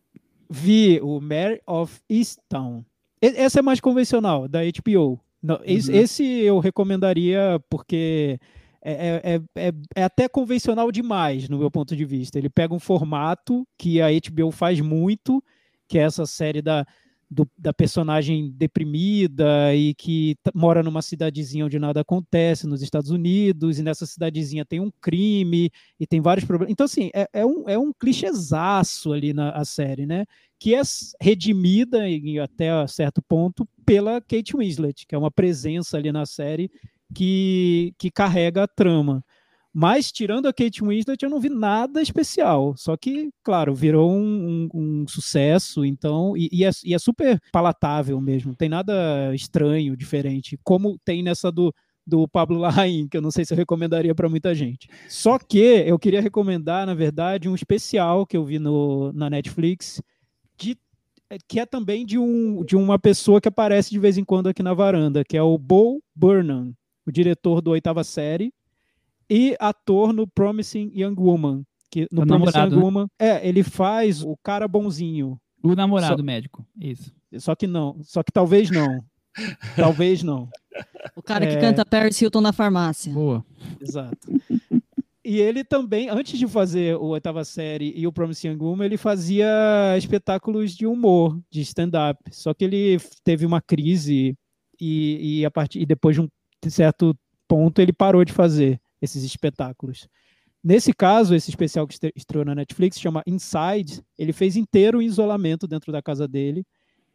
Vi o Mare of Easttown. Essa é mais convencional, da HBO. Não, uhum. Esse eu recomendaria porque é, é, é, é, até convencional demais, no meu ponto de vista. Ele pega um formato que a HBO faz muito, que é essa série da, do, da personagem deprimida e que mora numa cidadezinha onde nada acontece, nos Estados Unidos, e nessa cidadezinha tem um crime e tem vários problemas. Então, assim, é, é um, é um clichêzaço ali na a série, né? Que é redimida, em, até certo ponto, pela Kate Winslet, que é uma presença ali na série que, que carrega a trama. Mas, tirando a Kate Winslet, eu não vi nada especial. Só que, claro, virou um, um, um sucesso, então, e, e, é, e, é, super palatável mesmo. Não tem nada estranho, diferente, como tem nessa do, do Pablo Larraín, que eu não sei se eu recomendaria para muita gente. Só que eu queria recomendar, na verdade, um especial que eu vi no, na Netflix, de, que é também de, um, de uma pessoa que aparece de vez em quando aqui na varanda, que é o Bo Burnham, o diretor do Oitava Série e ator no Promising Young Woman. Que no o Promising namorado, Young né? Woman, é, ele faz o cara bonzinho. O namorado só, médico, isso. Só que não, só que talvez não. Talvez não. O cara que É. canta Paris Hilton na farmácia. Boa. Exato. E ele também, antes de fazer o oitava série e o Promising Young Woman, ele fazia espetáculos de humor, de stand-up. Só que ele teve uma crise e, e a partir e depois de um certo ponto ele parou de fazer esses espetáculos. Nesse caso, esse especial que estre- estreou na Netflix chama Inside. Ele fez inteiro em isolamento dentro da casa dele.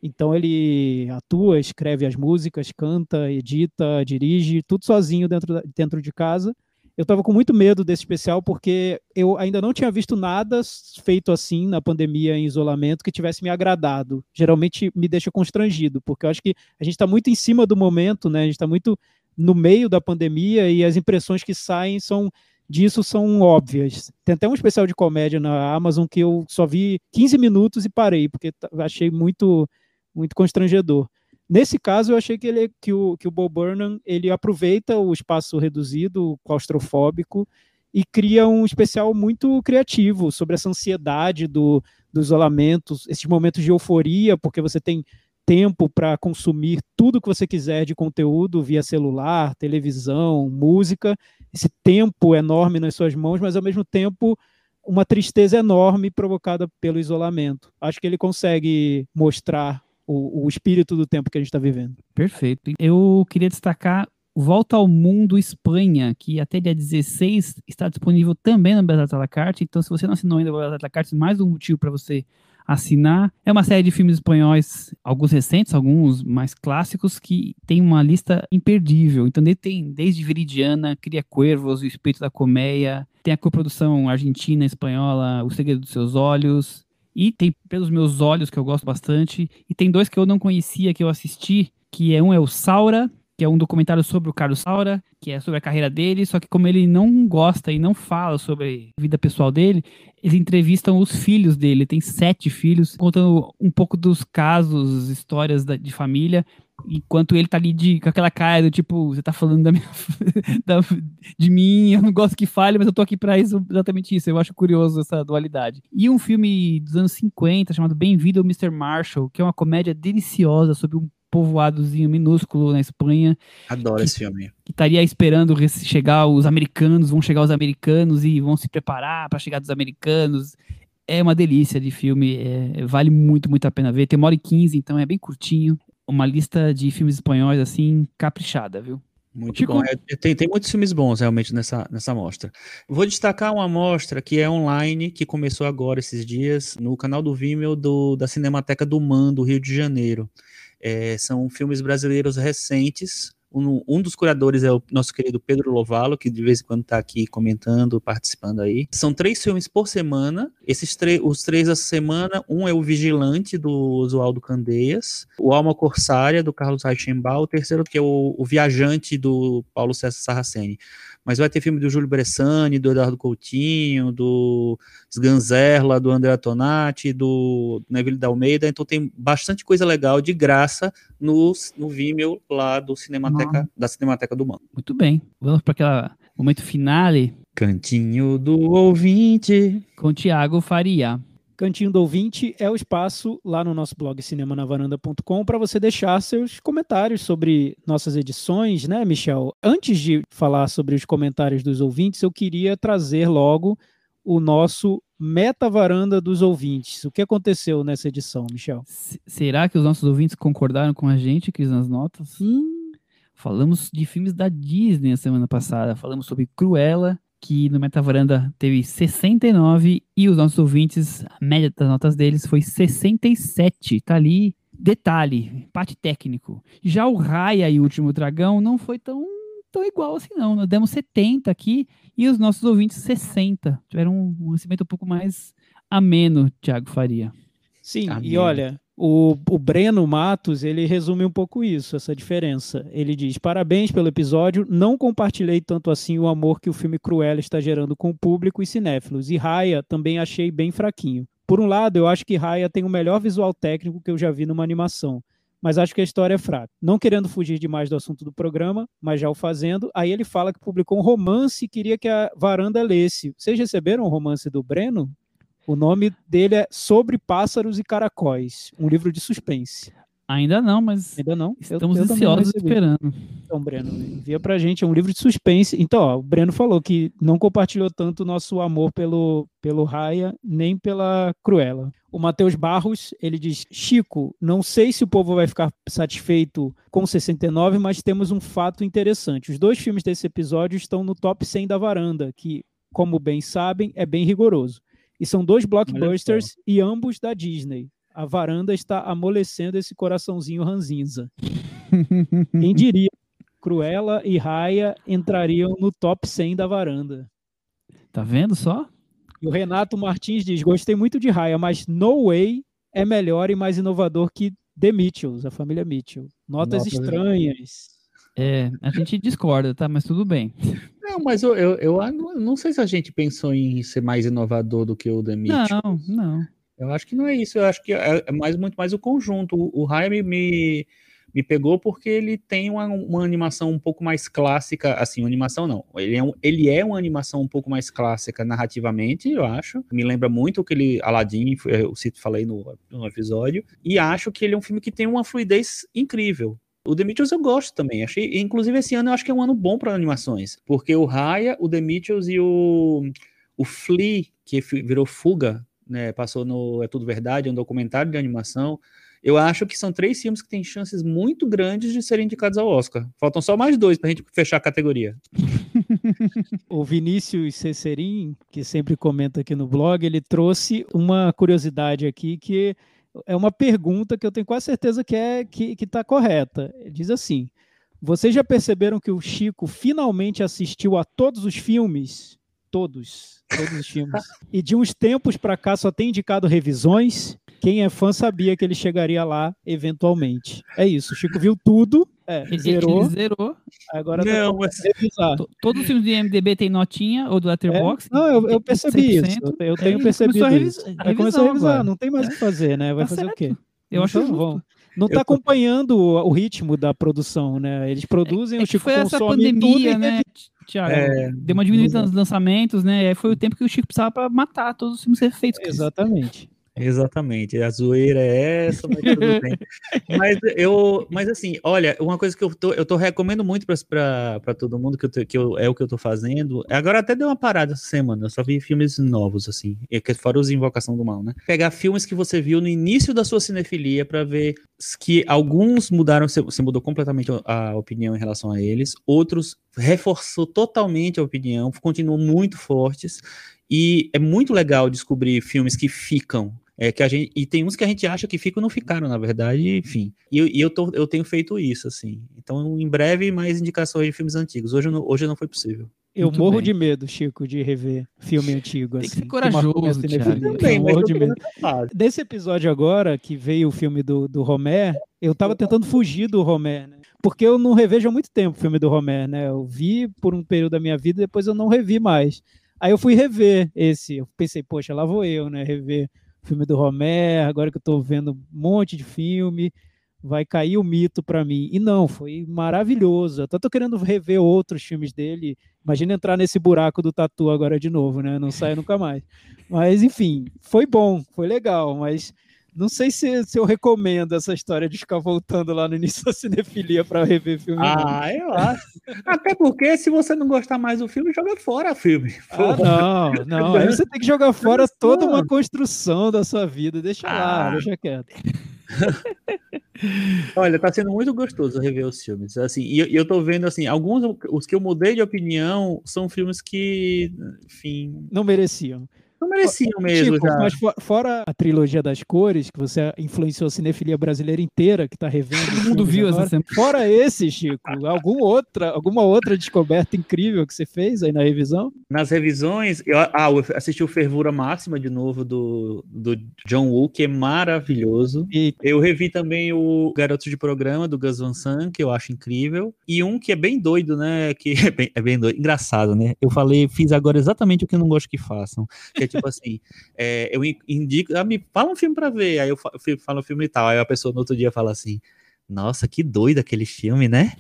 Então ele atua, escreve as músicas, canta, edita, dirige, tudo sozinho dentro, da- dentro de casa. Eu estava com muito medo desse especial porque eu ainda não tinha visto nada feito assim na pandemia em isolamento que tivesse me agradado. Geralmente me deixa constrangido, porque eu acho que a gente está muito em cima do momento, né? A gente está muito no meio da pandemia e as impressões que saem são disso são óbvias. Tem até um especial de comédia na Amazon que eu só vi 15 minutos e parei, porque t- achei muito muito constrangedor. Nesse caso, eu achei que, ele, que, o, que o Bob Burnham ele aproveita o espaço reduzido, claustrofóbico, e cria um especial muito criativo sobre essa ansiedade do, do isolamento, esses momentos de euforia, porque você tem tempo para consumir tudo que você quiser de conteúdo via celular, televisão, música, esse tempo enorme nas suas mãos, mas ao mesmo tempo uma tristeza enorme provocada pelo isolamento. Acho que ele consegue mostrar o, o espírito do tempo que a gente está vivendo. Perfeito. Eu queria destacar Volta ao Mundo Espanha, que até dia 16 está disponível também no Belas à la carte. Então, se você não assinou ainda o Belas à la carte, mais um motivo para você assinar. É uma série de filmes espanhóis, alguns recentes, alguns mais clássicos, que tem uma lista imperdível. Então, ele tem desde Viridiana, Cria Cuervos, O Espírito da Colmeia, tem a coprodução argentina, espanhola, O Segredo dos Seus Olhos, e tem Pelos Meus Olhos, que eu gosto bastante, e tem dois que eu não conhecia, que eu assisti, que é um é o Saura, que é um documentário sobre o Carlos Saura, que é sobre a carreira dele, só que como ele não gosta e não fala sobre a vida pessoal dele, eles entrevistam os filhos dele, tem sete filhos, contando um pouco dos casos, histórias da- de família, enquanto ele tá ali de, com aquela cara do tipo, você tá falando da minha, da- de mim, eu não gosto que fale, mas eu tô aqui pra isso, exatamente isso, eu acho curioso essa dualidade. E um filme dos anos 50, chamado Bem-vindo ao Mr. Marshall, que é uma comédia deliciosa sobre um povoadozinho minúsculo na Espanha, Adoro esse filme. que estaria esperando chegar os americanos, vão chegar os americanos e vão se preparar para chegar dos americanos. É uma delícia de filme, é- vale muito, muito a pena ver. Tem uma hora e quinze, então é bem curtinho. Uma lista de filmes espanhóis, assim, caprichada, viu? Muito Chico- bom. É, tem, tem muitos filmes bons realmente nessa, nessa mostra. Vou destacar uma mostra que é online, que começou agora esses dias, no canal do Vimeo do, da Cinemateca do Man, do Rio de Janeiro. É, são filmes brasileiros recentes. Um, um dos curadores é o nosso querido Pedro Lovalo, que de vez em quando está aqui comentando, participando aí. São três filmes por semana. Esses os três essa semana, um é o Vigilante, do Oswaldo Candeias, o Alma Corsária, do Carlos Reichenbach, o terceiro que é o, o Viajante, do Paulo César Sarraceni. Mas vai ter filme do Júlio Bressani, do Eduardo Coutinho, do Sganzerla, do André Tonati, do Neville da Almeida, então tem bastante coisa legal de graça no, no Vimeo lá do Cinemateca, da Cinemateca do Mano. Muito bem. Vamos para aquele momento finale Cantinho do ouvinte. com Tiago Faria. Cantinho do Ouvinte é o espaço lá no nosso blog cinemanavaranda.com para você deixar seus comentários sobre nossas edições, né, Michel? Antes de falar sobre os comentários dos ouvintes, eu queria trazer logo o nosso Meta Varanda dos Ouvintes. O que aconteceu nessa edição, Michel? S- será que os nossos ouvintes concordaram com a gente, Cris, nas notas? Hum, Falamos de filmes da Disney na semana passada. Falamos sobre Cruella, que no Metavaranda teve 69 e os nossos ouvintes, a média das notas deles foi 67. Tá ali, detalhe, parte técnico. Já o Raya e o Último Dragão não foi tão, tão igual assim não. Nós demos 70 aqui e os nossos ouvintes 60. Tiveram um, um recebimento um pouco mais ameno, Thiago Faria. Sim, Amém. e olha, o, o Breno Matos, ele resume um pouco isso, essa diferença. Ele diz, parabéns pelo episódio, não compartilhei tanto assim o amor que o filme Cruella está gerando com o público e cinéfilos, e Raya também achei bem fraquinho. Por um lado, eu acho que Raya tem o melhor visual técnico que eu já vi numa animação, mas acho que a história é fraca. Não querendo fugir demais do assunto do programa, mas já o fazendo, aí ele fala que publicou um romance e queria que a varanda lesse. Vocês receberam o romance do Breno? O nome dele é Sobre Pássaros e Caracóis, um livro de suspense. Ainda não, mas Ainda não? Eu- estamos eu não ansiosos esperando. Então, Breno, envia pra gente, é um livro de suspense. Então, ó, o Breno falou que não compartilhou tanto o nosso amor pelo, pelo Raya, nem pela Cruella. O Matheus Barros, ele diz, Chico, não sei se o povo vai ficar satisfeito com 69, mas temos um fato interessante. Os dois filmes desse episódio estão no top 100 da varanda, que, como bem sabem, é bem rigoroso. E são dois blockbusters e ambos da Disney. A varanda está amolecendo esse coraçãozinho ranzinza. Quem diria? Cruella e Raya entrariam no top 100 da varanda. Tá vendo só? E o Renato Martins diz: Gostei muito de Raya, mas No Way é melhor e mais inovador que The Mitchells, a família Mitchell. Notas Notas- estranhas. É, a gente discorda, tá? Mas tudo bem. Não, mas eu, eu, eu não- sei se a gente pensou em ser mais inovador do que o The Mitchell. Não, não. Eu acho que não é isso. Eu acho que é é mais, muito mais o conjunto. O, o Raya me, me, pegou porque ele tem uma, uma animação um pouco mais clássica. Assim, animação não. Ele é, um, ele é uma animação um pouco mais clássica narrativamente, eu acho. Me lembra muito aquele Aladdin, eu cito, falei no, no episódio. E acho que ele é um filme que tem uma fluidez incrível. O The Mitchells eu gosto também. Achei, inclusive, esse ano eu acho que é um ano bom para animações. Porque o Raya, o The Mitchells e o, o Flea, que virou Fuga, né, passou no É Tudo Verdade, é um documentário de animação. Eu acho que são três filmes que têm chances muito grandes de serem indicados ao Oscar. Faltam só mais dois pra gente fechar a categoria. O Vinícius Cecerim, que sempre comenta aqui no blog, ele trouxe uma curiosidade aqui que é uma pergunta que eu tenho quase certeza que é que está correta. Diz assim: Vocês já perceberam que o Chico finalmente assistiu a todos os filmes? Todos, todos os filmes. E de uns tempos para cá só tem indicado revisões. Quem é fã sabia que ele chegaria lá eventualmente. É isso, o Chico viu tudo, é, Ele zerou, ele zerou. agora Não, tá mas- revisar. To- Todos os filmes do IMDB tem notinha ou do Letterboxd. É, não, eu, eu percebi 100%. isso. Eu tenho percebido começou a isso. revis- Aí começou a revisar, agora. não tem mais o que fazer, né? Vai Tá fazer o certo. quê? Eu acho Então, justo. vão- Não tá tô- acompanhando o, o ritmo da produção, né? Eles produzem, É o Chico foi essa pandemia, né, Tiago? É, Deu uma diminuída nos lançamentos, né? E aí foi o tempo que o Chico precisava pra matar todos os filmes refeitos. que Exatamente. Exatamente, a zoeira é essa, mas tudo bem. Mas eu, mas assim, olha, uma coisa que eu tô, eu tô recomendo muito para todo mundo que, eu tô- que eu, é o que eu tô fazendo. Agora até deu uma parada essa semana, eu só vi filmes novos assim, que fora os Invocação do Mal, né? Pegar filmes que você viu no início da sua cinefilia para ver que alguns mudaram, você você mudou completamente a opinião em relação a eles, outros reforçou totalmente a opinião, continuam muito fortes. E é muito legal descobrir filmes que ficam. É, que a gente, e tem uns que a gente acha que ficam e não ficaram, na verdade, enfim. E, eu- e eu, tô, eu tenho feito isso, assim. Então, em breve, mais indicações de filmes antigos. Hoje, não- hoje não foi possível. Eu Muito morro bem. de medo, Chico, de rever filme antigo. Tem que assim, ser corajoso, marcou minha Thiago. cinefilia. Também, Eu morro eu de medo. Desse episódio agora, que veio o filme do, do Romé, eu tava tentando fugir do Romé, né? Porque eu não revejo há muito tempo o filme do Romé, né? Eu vi por um período da minha vida e depois eu não revi mais. Aí eu fui rever esse. Eu pensei, poxa, lá vou eu, né? Rever filme do Romé, agora que eu tô vendo um monte de filme, vai cair o mito pra mim. E não, foi maravilhoso. Eu tô querendo rever outros filmes dele. Imagina entrar nesse buraco do tatu agora de novo, né? Não sai nunca mais. Mas, enfim, foi bom, foi legal, mas não sei se, se eu recomendo essa história de ficar voltando lá no início da cinefilia para rever filme. Ah, eu acho. Até porque, se você não gostar mais do filme, joga fora o filme. Ah, não, não. Aí você tem que jogar fora toda uma construção da sua vida. Deixa lá, Ah. deixa quieto. Olha, tá sendo muito gostoso rever os filmes. Assim, e eu, eu tô vendo, assim, alguns, os que eu mudei de opinião, são filmes que, enfim, Não mereciam. Não mereciam mesmo Chico, já. mas fo- fora a trilogia das cores, que você influenciou a cinefilia brasileira inteira, que tá revendo. Todo mundo viu agora. essa semana. Fora esse, Chico, algum outra, alguma outra descoberta incrível que você fez aí na revisão? Nas revisões, eu, ah, eu assisti o Fervura Máxima de novo do, do John Woo, que é maravilhoso. E Eu revi também o Garoto de Programa, do Gus Van Sant, que eu acho incrível. E um que é bem doido, né? Que é bem, é bem doido. Engraçado, né? Eu falei, fiz agora exatamente o que eu não gosto que façam. Que é tipo assim, é, eu in- indico, ah, me fala um filme pra ver. Aí eu falo um filme e tal. Aí a pessoa no outro dia fala assim, nossa, que doido aquele filme, né?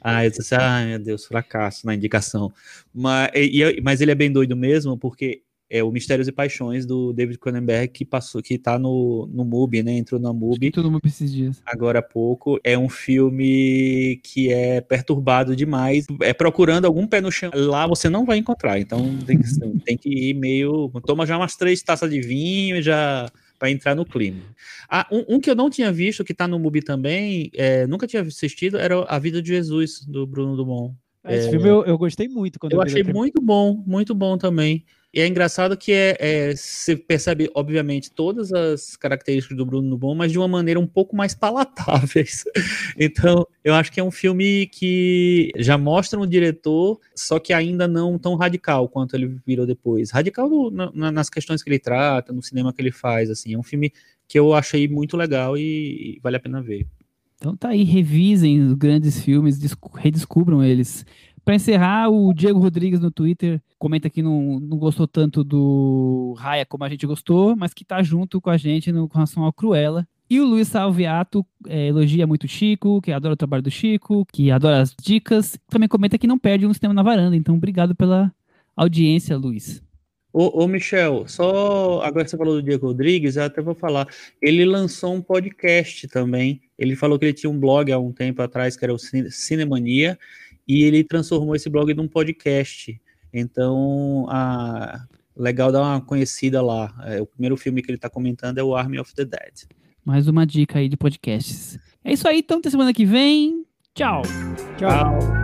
Aí eu disse, ai meu Deus, fracasso na indicação. Mas, e- mas ele é bem doido mesmo, porque é o Mistérios e Paixões do David Cronenberg que passou, que tá no, no MUBI, né? Entrou na MUBI. Todo mundo esses dias. Agora há pouco. É um filme que é perturbado demais. É procurando algum pé no chão. Lá você não vai encontrar. Então tem que, tem que ir meio. Toma já umas três taças de vinho e já para entrar no clima. Ah, um, um, que eu não tinha visto, que tá no MUBI também, é, nunca tinha assistido, era A Vida de Jesus, do Bruno Dumont. Esse é, filme eu, eu, gostei muito. Quando eu, eu achei muito bom, muito bom também. E é engraçado que é, é, você percebe, obviamente, todas as características do Bruno Bom, mas de uma maneira um pouco mais palatáveis. então, eu acho que é um filme que já mostra um diretor, só que ainda não tão radical quanto ele virou depois. Radical no, na, nas questões que ele trata, no cinema que ele faz, assim. É um filme que eu achei muito legal e, e vale a pena ver. Então tá aí, revisem os grandes filmes, redescubram eles. Para encerrar, o Diego Rodrigues no Twitter comenta que não, não gostou tanto do Raya como a gente gostou, mas que tá junto com a gente no, com relação ao Cruella. E o Luiz Salviato é, elogia muito o Chico, que adora o trabalho do Chico, que adora as dicas. Também comenta que não perde um sistema na varanda. Então, obrigado pela audiência, Luiz. Ô, ô, Michel, só agora que você falou do Diego Rodrigues, eu até vou falar. Ele lançou um podcast também. Ele falou que ele tinha um blog há um tempo atrás, que era o Cinemania, e ele transformou esse blog num podcast. Então, a, legal dar uma conhecida lá. É, o primeiro filme que ele está comentando é o Army of the Dead. Mais uma dica aí de podcasts. É isso aí, então, até semana que vem. Tchau. Tchau.